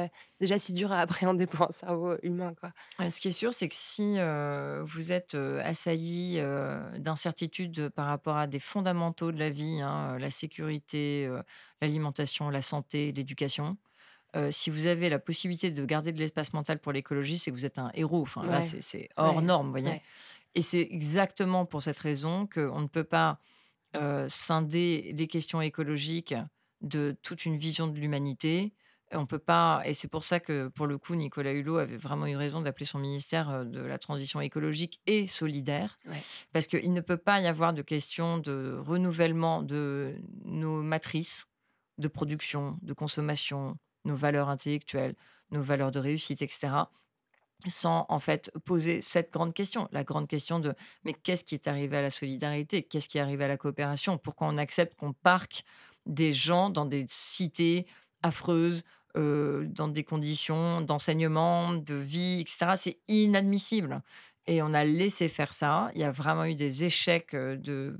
déjà si dures à appréhender pour un cerveau humain. Ce qui est sûr, c'est que si vous êtes assailli d'incertitudes par rapport à des fondamentaux de la vie, hein, la sécurité, l'alimentation, la santé, l'éducation, euh, si vous avez la possibilité de garder de l'espace mental pour l'écologie, c'est que vous êtes un héros. Enfin, là, Ouais. c'est- c'est hors Ouais. norme, vous voyez? Ouais. Et c'est exactement pour cette raison qu'on ne peut pas euh, scinder les questions écologiques de toute une vision de l'humanité. On peut pas, et c'est pour ça que pour le coup, Nicolas Hulot avait vraiment eu raison d'appeler son ministère de la transition écologique et solidaire, Ouais. parce qu'il ne peut pas y avoir de question de renouvellement de nos matrices de production, de consommation, nos valeurs intellectuelles, nos valeurs de réussite, etc sans en fait poser cette grande question, la grande question de mais qu'est-ce qui est arrivé à la solidarité, qu'est-ce qui est arrivé à la coopération, pourquoi on accepte qu'on parque des gens dans des cités affreuses, euh, dans des conditions d'enseignement, de vie, etc. C'est inadmissible. Et on a laissé faire ça. Il y a vraiment eu des échecs euh, de,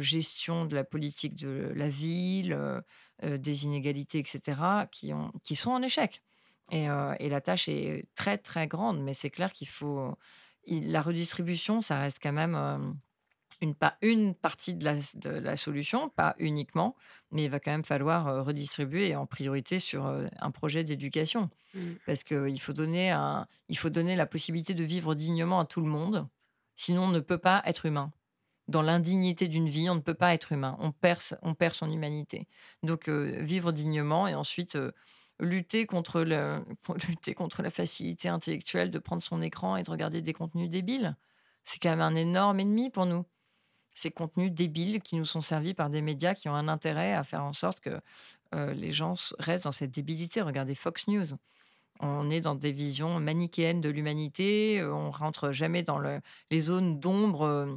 gestion de la politique de la ville, euh, des inégalités, etc., qui, ont, qui sont en échec. Et, la tâche est très, très grande, mais c'est clair qu'il faut. la redistribution, ça reste quand même une, pa- une partie de la solution, pas uniquement, mais il va quand même falloir euh, redistribuer en priorité sur euh, un projet d'éducation. Mm. Parce qu'il faut, donner un- il faut donner la possibilité de vivre dignement à tout le monde, sinon on ne peut pas être humain. Dans l'indignité d'une vie, on ne peut pas être humain. On perd, on perd son humanité. Donc, euh, vivre dignement et ensuite euh, lutter, contre le, lutter contre la facilité intellectuelle de prendre son écran et de regarder des contenus débiles. C'est quand même un énorme ennemi pour nous. Ces contenus débiles qui nous sont servis par des médias qui ont un intérêt à faire en sorte que euh, les gens restent dans cette débilité. Regardez Fox News. On est dans des visions manichéennes de l'humanité. euh, On rentre jamais dans le- les zones d'ombre euh,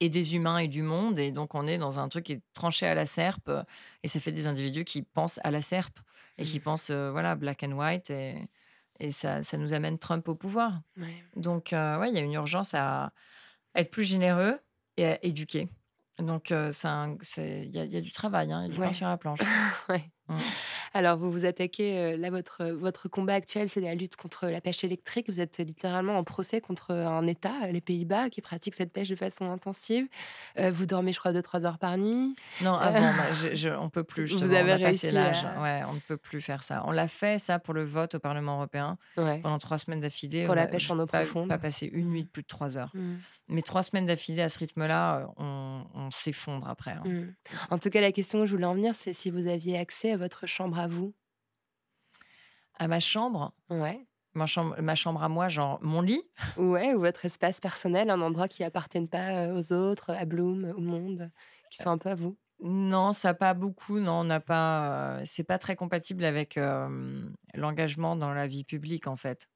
et des humains et du monde. Et donc, on est dans un truc qui est tranché à la serpe. Et ça fait des individus qui pensent à la serpe et qui pensent, euh, voilà, black and white. Et, et ça, ça nous amène Trump au pouvoir. Ouais. Donc, euh, ouais, il y a une urgence à être plus généreux et à éduquer. Donc, euh, il y, a- il y a du travail, hein, il y a du Ouais. pain sur la planche. Ouais. Mm. Alors, vous vous attaquez, euh, là, votre, votre combat actuel, c'est la lutte contre la pêche électrique. Vous êtes littéralement en procès contre un État, euh, les Pays-Bas, qui pratique cette pêche de façon intensive. Euh, vous dormez, je crois, 2-3 heures par nuit. Non, avant, je, je- on peut plus. Vous avez on réussi l'âge. à- Ouais, on ne peut plus faire ça. On l'a fait ça pour le vote au Parlement européen Ouais. pendant trois semaines d'affilée. Pour on la pêche en eau profonde. Pas passé une nuit de plus de trois heures. Mm. Mais trois semaines d'affilée à ce rythme-là, euh, on, on s'effondre après. hein. Mm. En tout cas, la question où je voulais en venir, c'est si vous aviez accès à votre chambre à vous? À ma chambre, Ouais. ma chambre, ma chambre à moi, genre mon lit? Ouais, ou votre espace personnel, un endroit qui appartienne pas euh, aux autres, à Bloom, au monde, qui sont un peu à vous? Non, ça pas beaucoup. Non, on n'a pas. euh, c'est pas très compatible avec euh, l'engagement dans la vie publique en fait.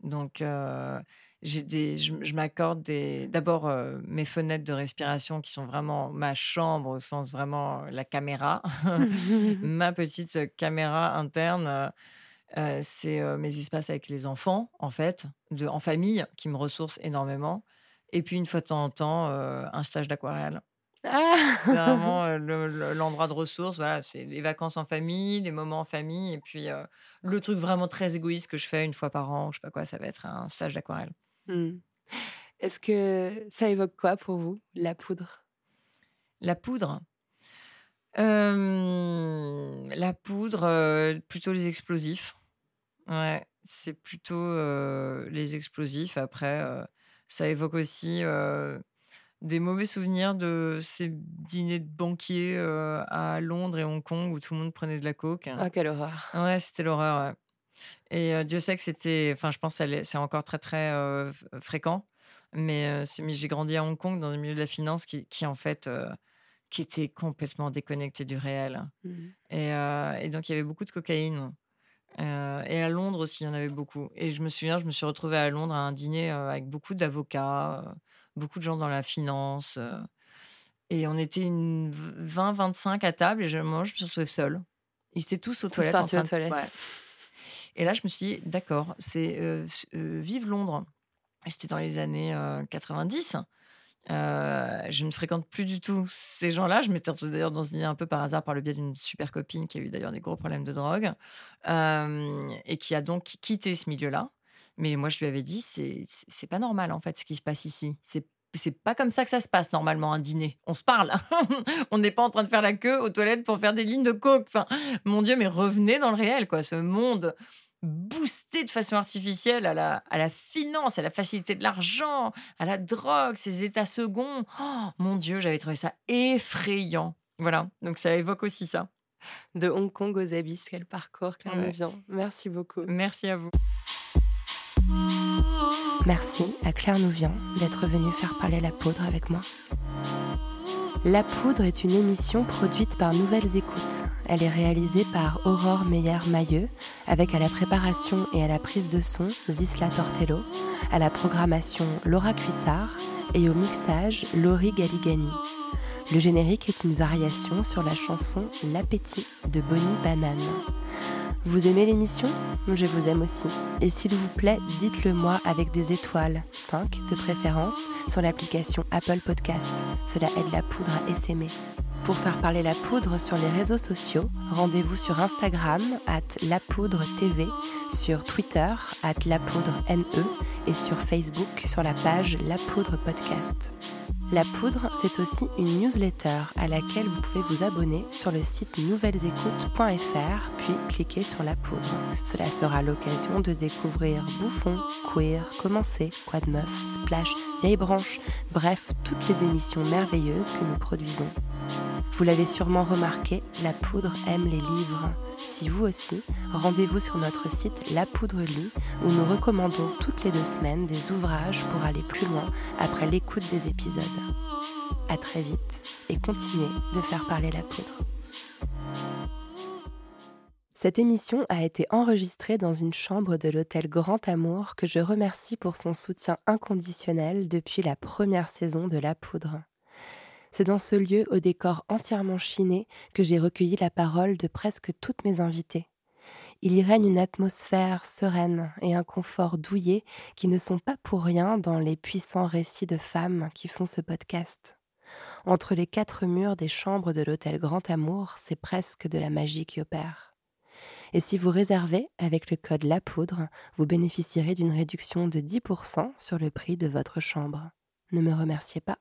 Donc, euh, des, je, je m'accorde des. D'abord euh, mes fenêtres de respiration qui sont vraiment ma chambre au sens vraiment euh, la caméra, ma petite euh, caméra interne. euh, c'est euh, mes espaces avec les enfants en fait, de, en famille, qui me ressourcent énormément. Et puis une fois de temps en temps, un stage d'aquarelle. Ah C'est vraiment euh, le- le- l'endroit de ressources. Voilà, c'est les vacances en famille, les moments en famille, et puis euh, le truc vraiment très égoïste que je fais une fois par an, je sais pas quoi, ça va être un stage d'aquarelle. Hmm. Est-ce que ça évoque quoi pour vous, la poudre? La poudre? Euh, la poudre, euh, plutôt les explosifs. Ouais, c'est plutôt euh, les explosifs. Après, ça évoque aussi des mauvais souvenirs de ces dîners de banquiers à Londres et Hong Kong où tout le monde prenait de la coke. Oh, quelle horreur Ouais, c'était l'horreur. ouais. Et euh, Dieu sait que c'était. Enfin, je pense que c'est encore très, très euh, fréquent. Mais, euh, j'ai grandi à Hong Kong dans le milieu de la finance qui, qui en fait, qui était complètement déconnecté du réel. Hmm. Et, et donc, il y avait beaucoup de cocaïne. Et à Londres aussi, il y en avait beaucoup. Et je me souviens, je me suis retrouvée à Londres à un dîner avec beaucoup d'avocats, beaucoup de gens dans la finance. et on était une 20-25 à table. Et je, moi, je me suis retrouvée seule. Ils étaient tous aux Tous toilettes. partis en aux de- toilettes. ouais. Et là, je me suis dit, d'accord, c'est euh, euh, vive Londres. C'était dans les années euh, 90. Euh, je ne fréquente plus du tout ces gens-là. Je m'étais d'ailleurs dans ce dîner un peu par hasard par le biais d'une super copine qui a eu d'ailleurs des gros problèmes de drogue et qui a donc quitté ce milieu-là. Mais moi, je lui avais dit, c'est pas normal en fait ce qui se passe ici. C'est c'est pas comme ça que ça se passe normalement un dîner. On se parle. On n'est pas en train de faire la queue aux toilettes pour faire des lignes de coke. Enfin, mon Dieu, mais revenez dans le réel, quoi. Ce monde boosté de façon artificielle à la, à la finance, à la facilité de l'argent, à la drogue, ces états seconds. Oh, mon Dieu, j'avais trouvé ça effrayant. Voilà, donc ça évoque aussi ça. De Hong Kong aux abysses, quel parcours, Claire Ouais. Nouvian. Merci beaucoup. Merci à vous. Merci à Claire Nouvian d'être venue faire parler la poudre avec moi. La poudre est une émission produite par Nouvelles Écoutes. Elle est réalisée par Aurore Meyer-Mailleux, avec à la préparation et à la prise de son Zisla Tortello, à la programmation Laura Cuissard et au mixage Laurie Galigani. Le générique est une variation sur la chanson L'appétit de Bonnie Banane. Vous aimez l'émission? Je vous aime aussi. Et s'il vous plaît, dites-le moi avec des étoiles, 5 de préférence, sur l'application Apple Podcast. Cela aide la poudre à essaimer. Pour faire parler la poudre sur les réseaux sociaux, rendez-vous sur Instagram, at lapoudre.tv, sur Twitter, at lapoudre.ne, et sur Facebook, sur la page La Poudre Podcast. La Poudre, c'est aussi une newsletter à laquelle vous pouvez vous abonner sur le site nouvellesécoutes.fr, puis cliquer sur La Poudre. Cela sera l'occasion de découvrir Bouffon, Queer, Commencer, Quoi de Meuf, Splash, Vieille Branche, bref, toutes les émissions merveilleuses que nous produisons. Vous l'avez sûrement remarqué, La Poudre aime les livres. Vous aussi, rendez-vous sur notre site La Poudre Lit, où nous recommandons toutes les deux semaines des ouvrages pour aller plus loin après l'écoute des épisodes. À très vite et continuez de faire parler la poudre. Cette émission a été enregistrée dans une chambre de l'hôtel Grand Amour que je remercie pour son soutien inconditionnel depuis la première saison de La Poudre. C'est dans ce lieu au décor entièrement chiné que j'ai recueilli la parole de presque toutes mes invitées. Il y règne une atmosphère sereine et un confort douillet qui ne sont pas pour rien dans les puissants récits de femmes qui font ce podcast. Entre les quatre murs des chambres de l'hôtel Grand Amour, c'est presque de la magie qui opère. Et si vous réservez avec le code La Poudre, vous bénéficierez d'une réduction de 10% sur le prix de votre chambre. Ne me remerciez pas,